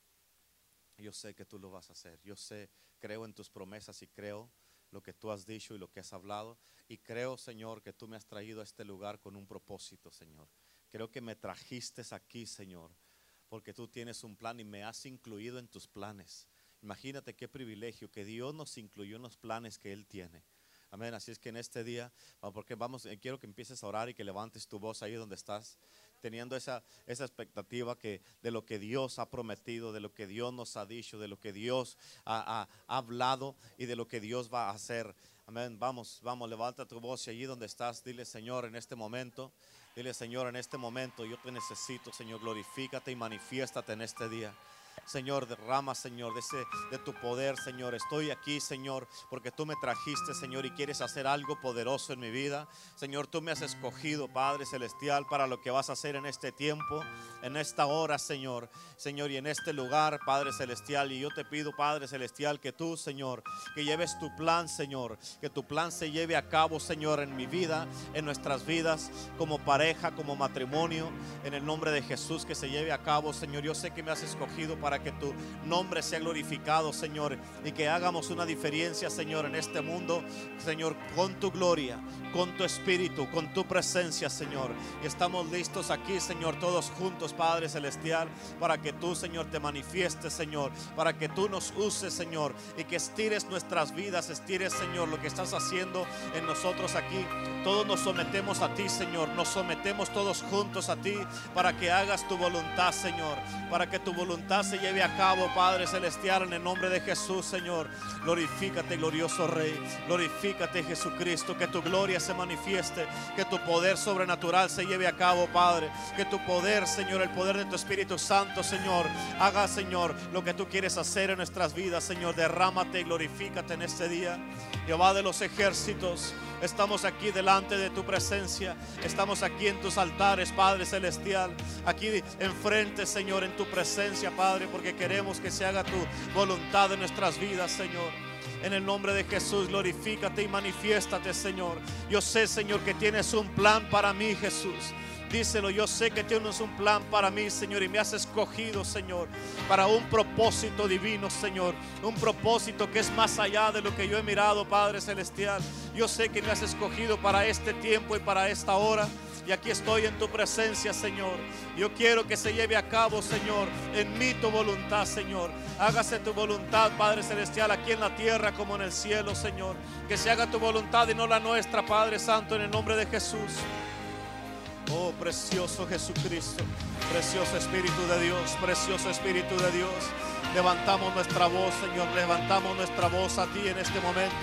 yo sé que tú lo vas a hacer. Yo sé, creo en tus promesas y creo lo que tú has dicho y lo que has hablado. Y creo, Señor, que tú me has traído a este lugar con un propósito, Señor. Creo que me trajiste aquí, Señor, porque tú tienes un plan y me has incluido en tus planes. Imagínate qué privilegio que Dios nos incluyó en los planes que Él tiene. Amén. Así es que en este día, porque vamos, eh, quiero que empieces a orar y que levantes tu voz ahí donde estás, teniendo esa, esa expectativa que de lo que Dios ha prometido, de lo que Dios nos ha dicho, de lo que Dios ha, ha- ha hablado y de lo que Dios va a hacer. Amén. Vamos, vamos, levanta tu voz y allí donde estás, dile Señor en este momento, dile Señor en este momento, yo te necesito, Señor, glorifícate y manifiéstate en este día. Señor, derrama, Señor, de, ese, de tu poder, Señor. Estoy aquí, Señor, porque tú me trajiste, Señor, y quieres hacer algo poderoso en mi vida. Señor, tú me has escogido, Padre Celestial, para lo que vas a hacer en este tiempo, en esta hora, Señor. Señor, y en este lugar, Padre Celestial. Y yo te pido, Padre Celestial, que tú, Señor, que lleves tu plan, Señor. Que tu plan se lleve a cabo, Señor, en mi vida, en nuestras vidas, como pareja, como matrimonio. En el nombre de Jesús, que se lleve a cabo, Señor. Yo sé que me has escogido para que tu nombre sea glorificado, Señor, y que hagamos una diferencia, Señor, en este mundo, Señor, con tu gloria, con tu espíritu, con tu presencia, Señor. Y estamos listos aquí, Señor, todos juntos, Padre Celestial, para que tú, Señor, te manifiestes, Señor, para que tú nos uses, Señor, y que estires nuestras vidas, estires, Señor, lo que estás haciendo en nosotros aquí. Todos nos sometemos a ti, Señor, nos sometemos todos juntos a ti para que hagas tu voluntad, Señor, para que tu voluntad se lleve a cabo, Padre Celestial, en el nombre de Jesús, Señor. Glorifícate, glorioso Rey. Glorifícate, Jesucristo. Que tu gloria se manifieste. Que tu poder sobrenatural se lleve a cabo, Padre. Que tu poder, Señor, el poder de tu Espíritu Santo, Señor, haga, Señor, lo que tú quieres hacer en nuestras vidas, Señor. Derrámate y glorifícate en este día. Jehová de los ejércitos. Estamos aquí delante de tu presencia. Estamos aquí en tus altares, Padre Celestial. Aquí enfrente, Señor, en tu presencia, Padre, porque queremos que se haga tu voluntad en nuestras vidas, Señor. En el nombre de Jesús, glorifícate y manifiéstate, Señor. Yo sé, Señor, que tienes un plan para mí, Jesús. Díselo, yo sé que tienes un plan para mí, Señor, y me has escogido, Señor, para un propósito divino, Señor. Un propósito que es más allá de lo que yo he mirado, Padre Celestial. Yo sé que me has escogido para este tiempo y para esta hora. Y aquí estoy en tu presencia, Señor. Yo quiero que se lleve a cabo, Señor, en mí tu voluntad, Señor. Hágase tu voluntad, Padre Celestial, aquí en la tierra como en el cielo, Señor. Que se haga tu voluntad y no la nuestra, Padre Santo, en el nombre de Jesús. Oh, precioso Jesucristo, precioso Espíritu de Dios, precioso Espíritu de Dios. Levantamos nuestra voz, Señor, levantamos nuestra voz a ti en este momento.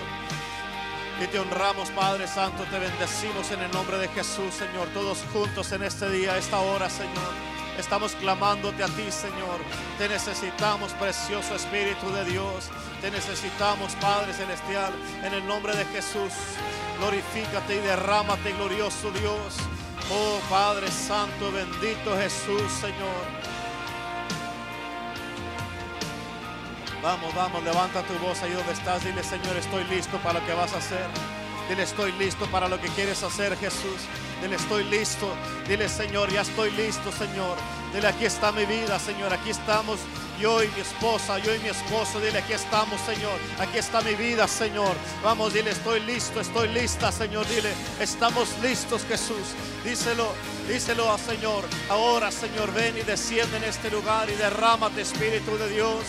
Y te honramos, Padre Santo, te bendecimos en el nombre de Jesús, Señor, todos juntos en este día, esta hora, Señor. Estamos clamándote a ti, Señor. Te necesitamos, precioso Espíritu de Dios. Te necesitamos, Padre Celestial, en el nombre de Jesús. Glorifícate y derrámate, glorioso Dios. Oh Padre Santo, bendito Jesús, Señor. Vamos, vamos, levanta tu voz ahí donde estás. Dile, Señor, estoy listo para lo que vas a hacer. Dile, estoy listo para lo que quieres hacer, Jesús. Dile, estoy listo. Dile, Señor, ya estoy listo, Señor. Dile, aquí está mi vida, Señor. Aquí estamos yo y mi esposa, yo y mi esposo. Dile, aquí estamos, Señor. Aquí está mi vida, Señor. Vamos, dile, estoy listo, estoy lista, Señor. Dile, estamos listos, Jesús. Díselo, díselo al Señor. Ahora, Señor, ven y desciende en este lugar y derrámate, Espíritu de Dios.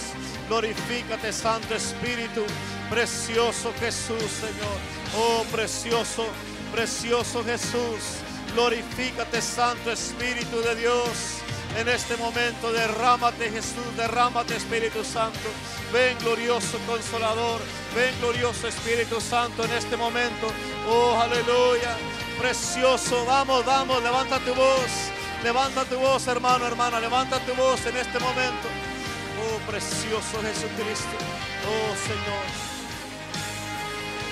Glorifícate, Santo Espíritu. Precioso Jesús, Señor. Oh, precioso, precioso Jesús. Glorifícate, Santo Espíritu de Dios. En este momento, derrámate, Jesús, derrámate, Espíritu Santo. Ven, glorioso Consolador. Ven, glorioso Espíritu Santo, en este momento. Oh, aleluya. Precioso. Vamos, vamos, levanta tu voz. Levanta tu voz, hermano, hermana. Levanta tu voz en este momento. Oh, precioso Jesucristo. Oh, Señor.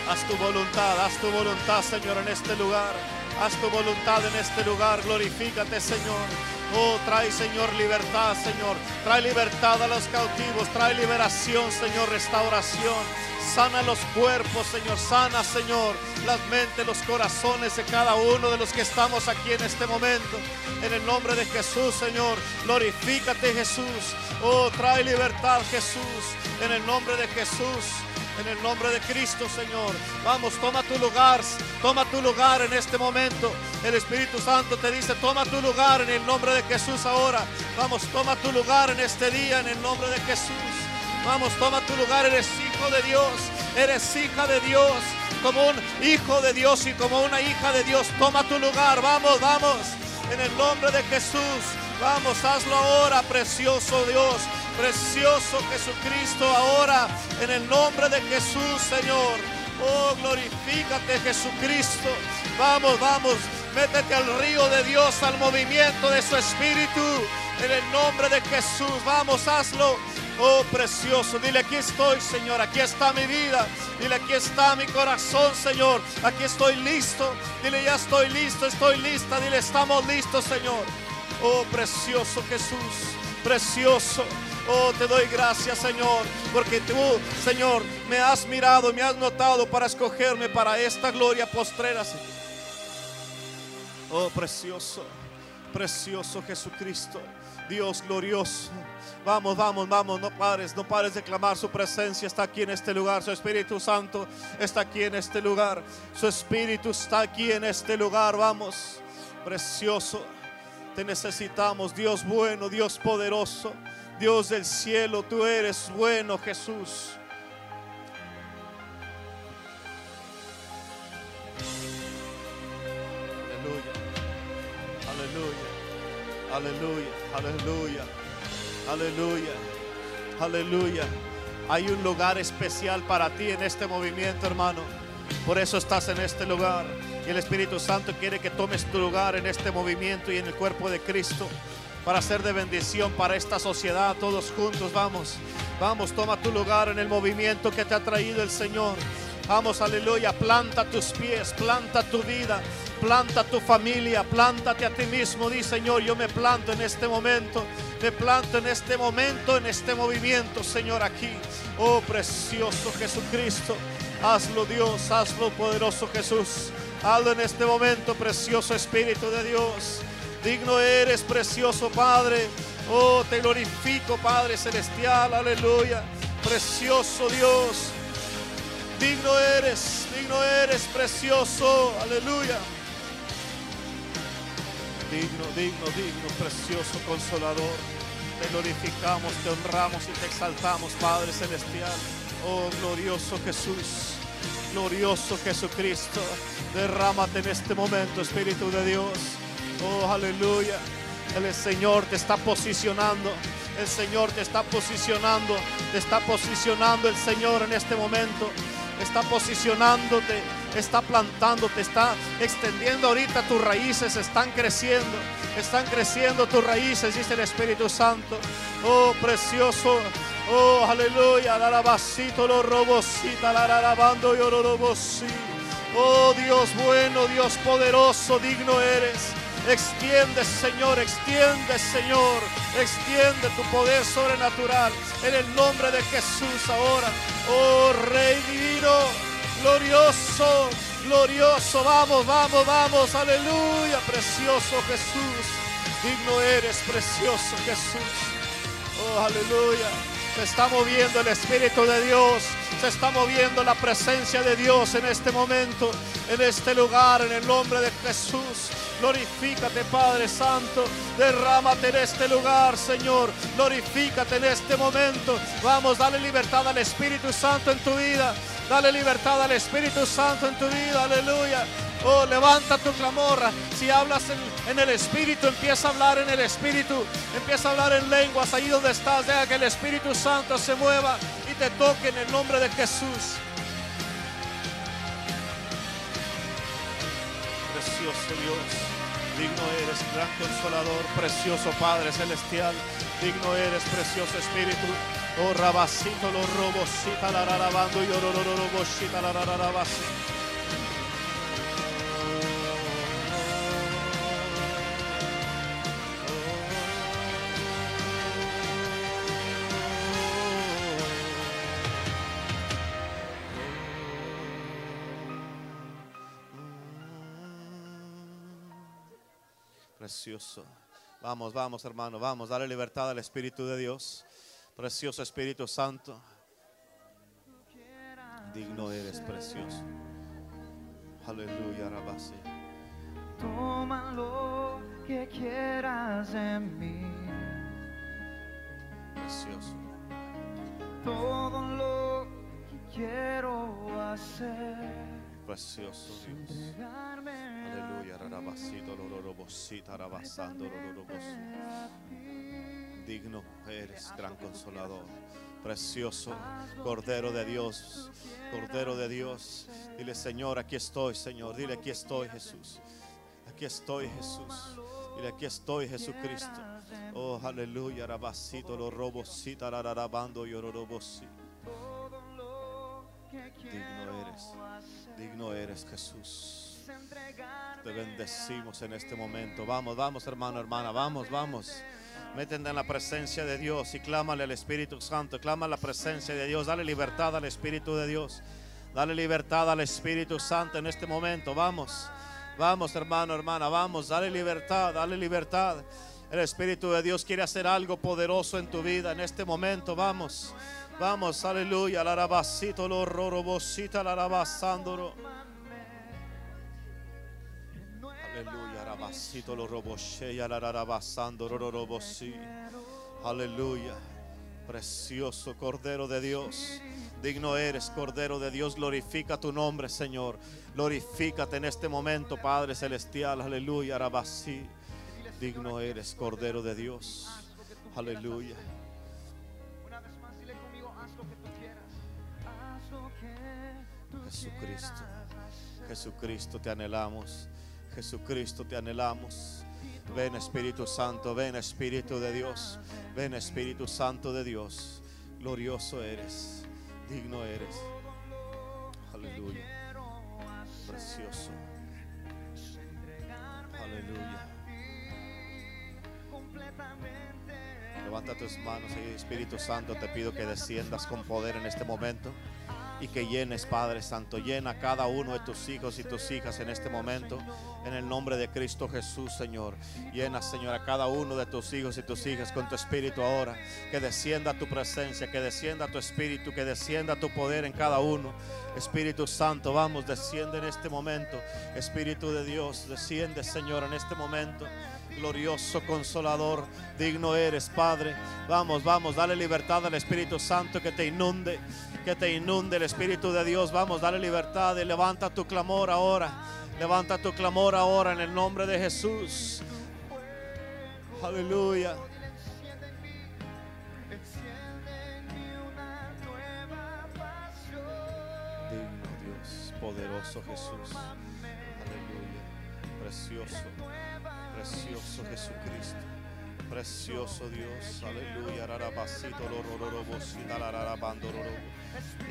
Haz tu voluntad, haz tu voluntad, Señor, en este lugar. Haz tu voluntad en este lugar. Glorifícate, Señor. Oh, trae, Señor, libertad, Señor. Trae libertad a los cautivos. Trae liberación, Señor, restauración. Sana los cuerpos, Señor. Sana, Señor, las mentes, los corazones de cada uno de los que estamos aquí en este momento. En el nombre de Jesús, Señor. Glorifícate, Jesús. Oh, trae libertad, Jesús. En el nombre de Jesús. En el nombre de Cristo, Señor. Vamos, toma tu lugar. Toma tu lugar en este momento. El Espíritu Santo te dice, toma tu lugar en el nombre de Jesús ahora. Vamos, toma tu lugar en este día en el nombre de Jesús. Vamos, toma tu lugar. Eres hijo de Dios. Eres hija de Dios. Como un hijo de Dios y como una hija de Dios. Toma tu lugar. Vamos, vamos. En el nombre de Jesús. Vamos, hazlo ahora, precioso Dios. Precioso Jesucristo, ahora en el nombre de Jesús, Señor. Oh, glorifícate Jesucristo. Vamos, vamos, métete al río de Dios, al movimiento de su Espíritu. En el nombre de Jesús, vamos, hazlo. Oh, precioso, dile aquí estoy, Señor, aquí está mi vida. Dile aquí está mi corazón, Señor. Aquí estoy listo. Dile ya estoy listo, estoy lista. Dile estamos listos, Señor. Oh, precioso Jesús, precioso. Oh, te doy gracias, Señor, porque tú, Señor, me has mirado, me has notado para escogerme para esta gloria postrera, Señor. Oh, precioso, precioso Jesucristo, Dios glorioso. Vamos, vamos, vamos, no pares, no pares de clamar. Su presencia está aquí en este lugar. Su Espíritu Santo está aquí en este lugar. Su Espíritu está aquí en este lugar. Vamos, precioso. Te necesitamos, Dios bueno, Dios poderoso. Dios del cielo, tú eres bueno, Jesús. Aleluya, aleluya, aleluya, aleluya, aleluya, aleluya. Hay un lugar especial para ti en este movimiento, hermano. Por eso estás en este lugar. Y el Espíritu Santo quiere que tomes tu lugar en este movimiento y en el cuerpo de Cristo para ser de bendición para esta sociedad. Todos juntos, vamos. Vamos, toma tu lugar en el movimiento que te ha traído el Señor. Vamos, aleluya. Planta tus pies, planta tu vida, planta tu familia, plántate a ti mismo. Di, Señor, yo me planto en este momento. Me planto en este momento, en este movimiento, Señor, aquí. Oh, precioso Jesucristo. Hazlo, Dios, hazlo, poderoso Jesús. Hazlo en este momento, precioso Espíritu de Dios. Digno eres, precioso Padre. Oh, te glorifico, Padre Celestial. Aleluya. Precioso Dios. Digno eres, digno eres, precioso. Aleluya. Digno, digno, digno, precioso consolador. Te glorificamos, te honramos y te exaltamos, Padre Celestial. Oh, glorioso Jesús. Glorioso Jesucristo. Derrámate en este momento, Espíritu de Dios. Oh, aleluya. El Señor te está posicionando. El Señor te está posicionando. Te está posicionando el Señor en este momento. Está posicionándote. Está plantándote. Está extendiendo ahorita tus raíces. Están creciendo. Están creciendo tus raíces, dice el Espíritu Santo. Oh, precioso. Oh, aleluya. La alabacito, lo robosita, la alabando y sí. Oh, Dios bueno, Dios poderoso, digno eres. Extiende, Señor, extiende, Señor. Extiende tu poder sobrenatural en el nombre de Jesús ahora. Oh Rey divino, glorioso, glorioso. Vamos, vamos, vamos. Aleluya, precioso Jesús. Digno eres, precioso Jesús. Oh, aleluya. Se está moviendo el Espíritu de Dios. Se está moviendo la presencia de Dios en este momento, en este lugar, en el nombre de Jesús. Glorifícate, Padre Santo. Derrámate en este lugar, Señor. Glorifícate en este momento. Vamos, dale libertad al Espíritu Santo en tu vida. Dale libertad al Espíritu Santo en tu vida. Aleluya. Oh, levanta tu clamor. Si hablas en, en, el Espíritu, empieza a hablar en el Espíritu. Empieza a hablar en lenguas ahí donde estás. Deja que el Espíritu Santo se mueva te toque en el nombre de Jesús. Precioso Dios, digno eres, gran consolador, precioso Padre celestial. Digno eres, precioso Espíritu. Oh, rabacito, los robos, cita la rarabando y orororobosita la rarabasi. Precioso. Vamos, vamos, hermano, vamos, dale libertad al Espíritu de Dios. Precioso Espíritu Santo. Digno eres, precioso. Aleluya, Rabasi. Toma lo que quieras de mí. Precioso. Todo lo que quiero hacer. Precioso Dios. Aleluya, Rarabasito, Lororobosita, Rabasando. Digno eres, gran consolador. Precioso Cordero de Dios, Cordero de Dios. Dile, Señor, aquí estoy, Señor. Dile, aquí estoy, Jesús. Aquí estoy, Jesús. Dile, aquí estoy, Jesucristo. Oh, aleluya, Rabasito, robosita, Rarabando, Yororobosi. todo lo que Digno eres. Digno eres, Jesús. Te bendecimos en este momento. Vamos, vamos, hermano, hermana, vamos, vamos. Métete en la presencia de Dios y clámale al Espíritu Santo. Clama la presencia de Dios. Dale libertad al Espíritu de Dios. Dale libertad al Espíritu Santo en este momento. Vamos, vamos, hermano, hermana, vamos. Dale libertad, dale libertad. El Espíritu de Dios quiere hacer algo poderoso en tu vida en este momento. Vamos, vamos, aleluya. La rabacito, lo rorobosita, la rabasándolo. Aleluya, rabasito lo robosheya, la rabasando rorobosi. Aleluya. Precioso Cordero de Dios. Digno eres, Cordero de Dios. Glorifica tu nombre, Señor. Glorifícate en este momento, Padre Celestial. Aleluya, rabasí. Digno eres, Cordero de Dios. Aleluya. Una vez más, dile Jesucristo. Jesucristo, te anhelamos. Jesucristo, te anhelamos. Ven Espíritu Santo, ven Espíritu de Dios. Ven Espíritu Santo de Dios. Glorioso eres, digno eres. Aleluya. Precioso. Aleluya. Levanta tus manos Espíritu Santo, te pido que desciendas con poder en este momento y que llenes, Padre Santo, llena a cada uno de tus hijos y tus hijas en este momento, en el nombre de Cristo Jesús, Señor. Llena, Señor, a cada uno de tus hijos y tus hijas con tu Espíritu ahora, que descienda tu presencia, que descienda tu Espíritu, que descienda tu poder en cada uno. Espíritu Santo, vamos, desciende en este momento. Espíritu de Dios, desciende, Señor, en este momento. Glorioso consolador, digno eres, Padre. Vamos, vamos, dale libertad al Espíritu Santo que te inunde, que te inunde el Espíritu de Dios. Vamos, dale libertad y levanta tu clamor ahora. Levanta tu clamor ahora en el nombre de Jesús. Aleluya. Digno Dios, poderoso Jesús. Aleluya. Precioso, precioso Jesucristo. Precioso Dios, aleluya, rarabasito lororobosita lararabandororo.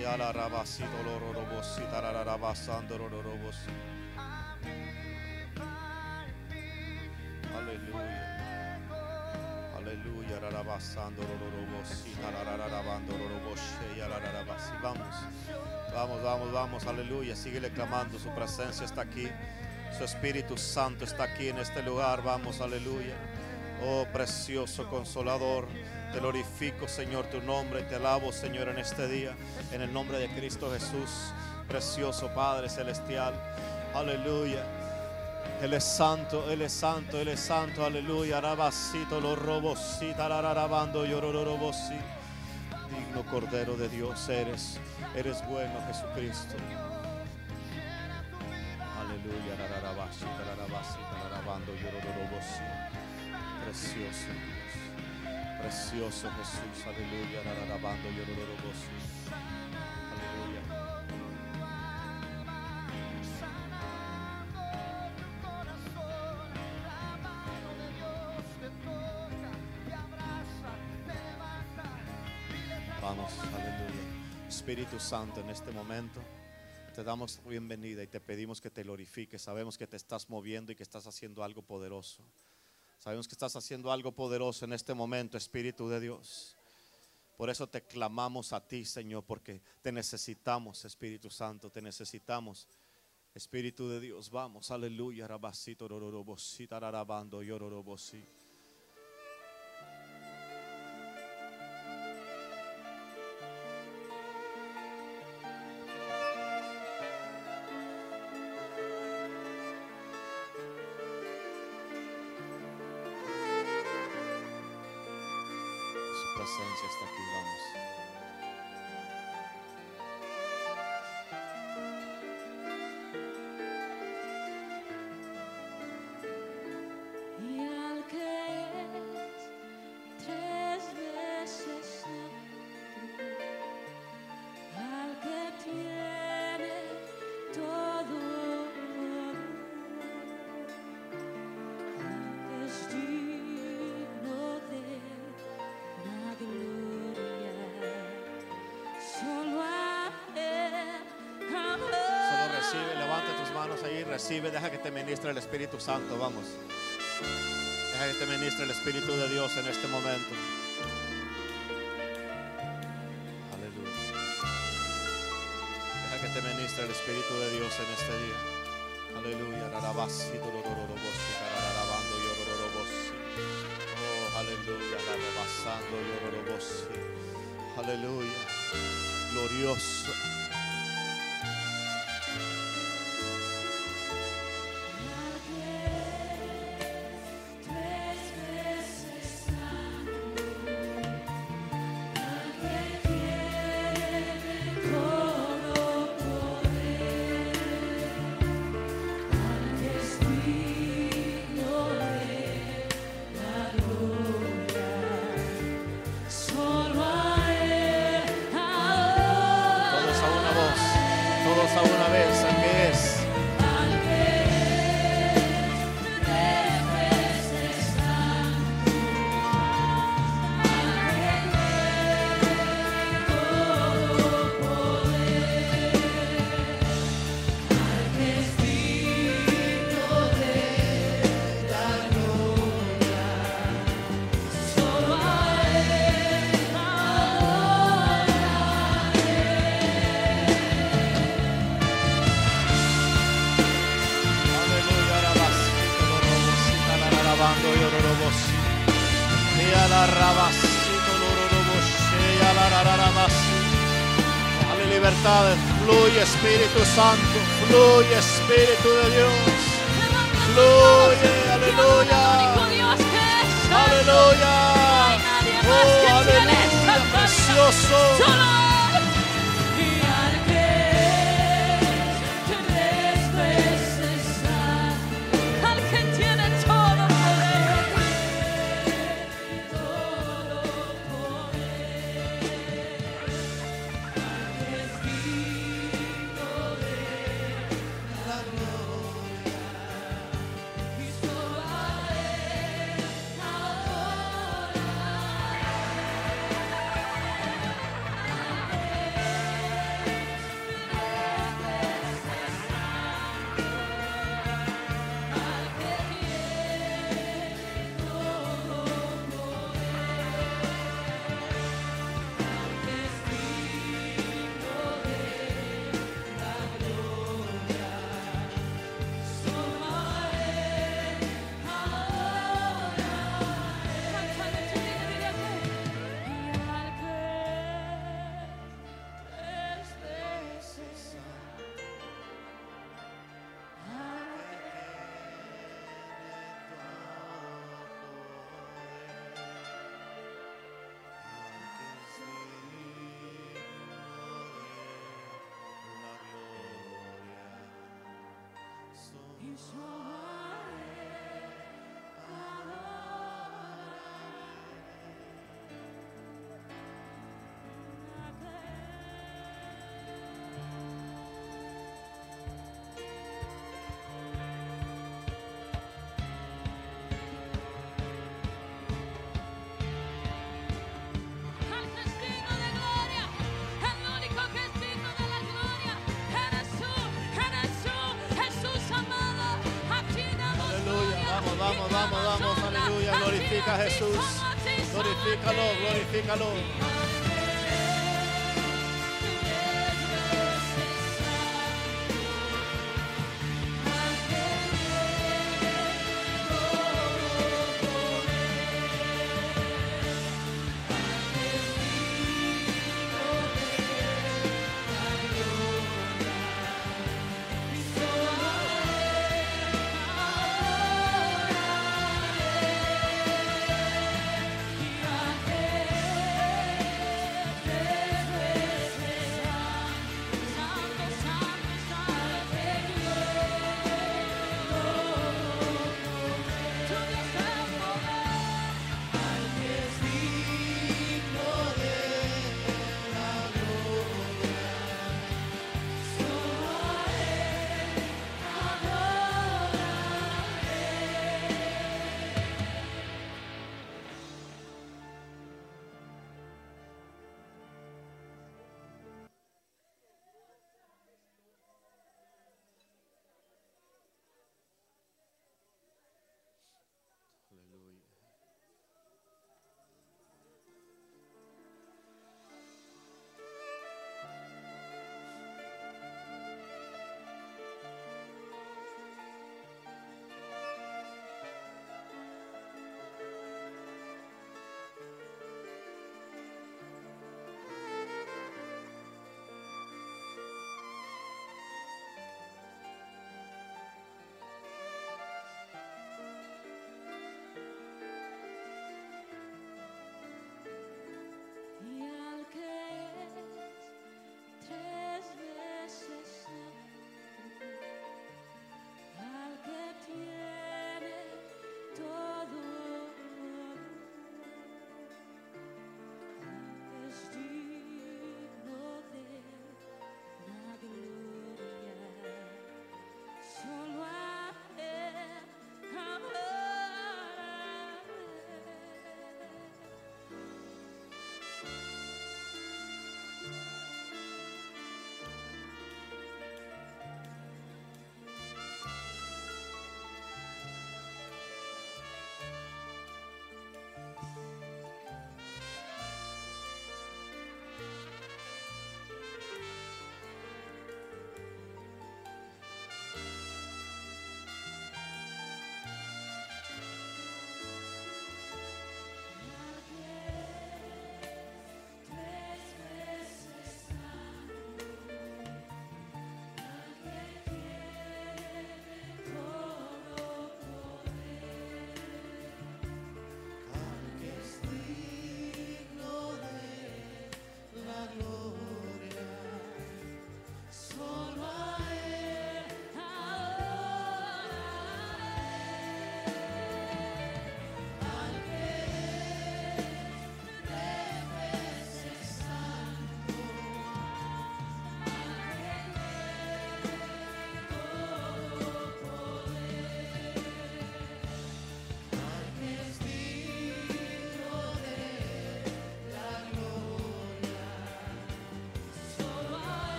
Y alarabasito lororobosita lararabasandororobos. Aleluya. Aleluya. Rarabasando, rororobosi, tararararabando, roroboshe, yarararabasi. Vamos. Vamos, vamos, vamos. Aleluya. Síguele clamando. Su presencia está aquí. Su Espíritu Santo está aquí en este lugar. Vamos, aleluya. Oh, precioso consolador. Te glorifico, Señor, tu nombre. Te alabo, Señor, en este día. En el nombre de Cristo Jesús. Precioso Padre Celestial. Aleluya. Él es santo, Él es santo, Él es santo, aleluya. Arabasito, los robos, sí, tarararabando, llorororobosi. Digno Cordero de Dios eres, eres bueno, Jesucristo. Aleluya, rararabasi, tararabasi, tararabando, llorororobosi. Precioso Dios, precioso Jesús, aleluya, rararabando, llorororobosi. Aleluya. Vamos, aleluya. Espíritu Santo, en este momento te damos bienvenida y te pedimos que te glorifiques. Sabemos que te estás moviendo y que estás haciendo algo poderoso. Sabemos que estás haciendo algo poderoso en este momento, Espíritu de Dios. Por eso te clamamos a ti, Señor, porque te necesitamos, Espíritu Santo, te necesitamos. Espíritu de Dios, vamos, aleluya, rabasito, rororobosi, tararabando, yororobosi. Recibe, deja que te ministre el Espíritu Santo, vamos. Deja que te ministre el Espíritu de Dios en este momento. Aleluya. Deja que te ministre el Espíritu de Dios en este día. Aleluya. Oh, aleluya. Aleluya. Glorioso. Espíritu Santo, fluye Espíritu de Dios. Fluye, aleluya. Aleluya. Oh, aleluya, precioso. Vamos, vamos, vamos, aleluya, glorifica a Jesús. Glorifícalo, glorifícalo.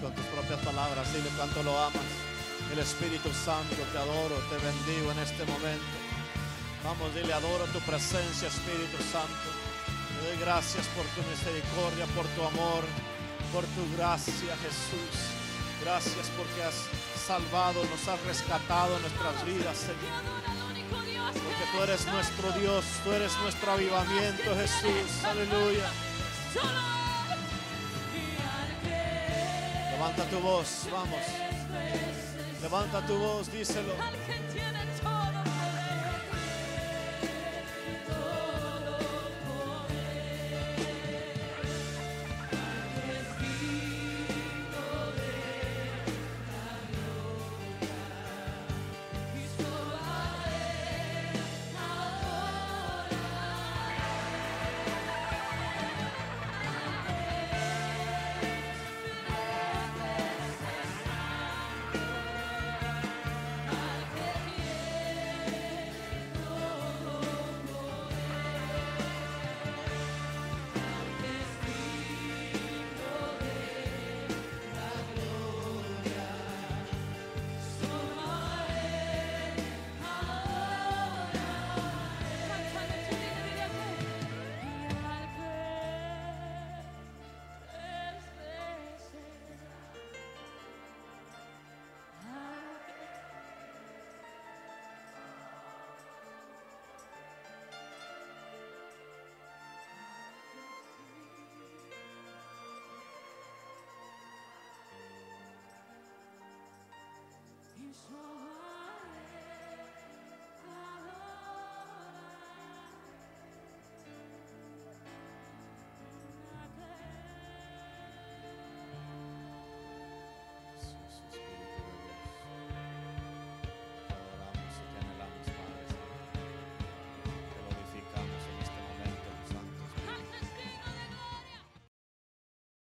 Con tus propias palabras, dile cuánto lo amas. El Espíritu Santo, te adoro, te bendigo en este momento. Vamos, dile, adoro tu presencia, Espíritu Santo. Te doy gracias por tu misericordia, por tu amor, por tu gracia, Jesús. Gracias porque has salvado, nos has rescatado nuestras vidas, Señor. Porque tú eres nuestro Dios, tú eres nuestro avivamiento, Jesús. Aleluya. Tu voz, vamos. Levanta tu voz, díselo.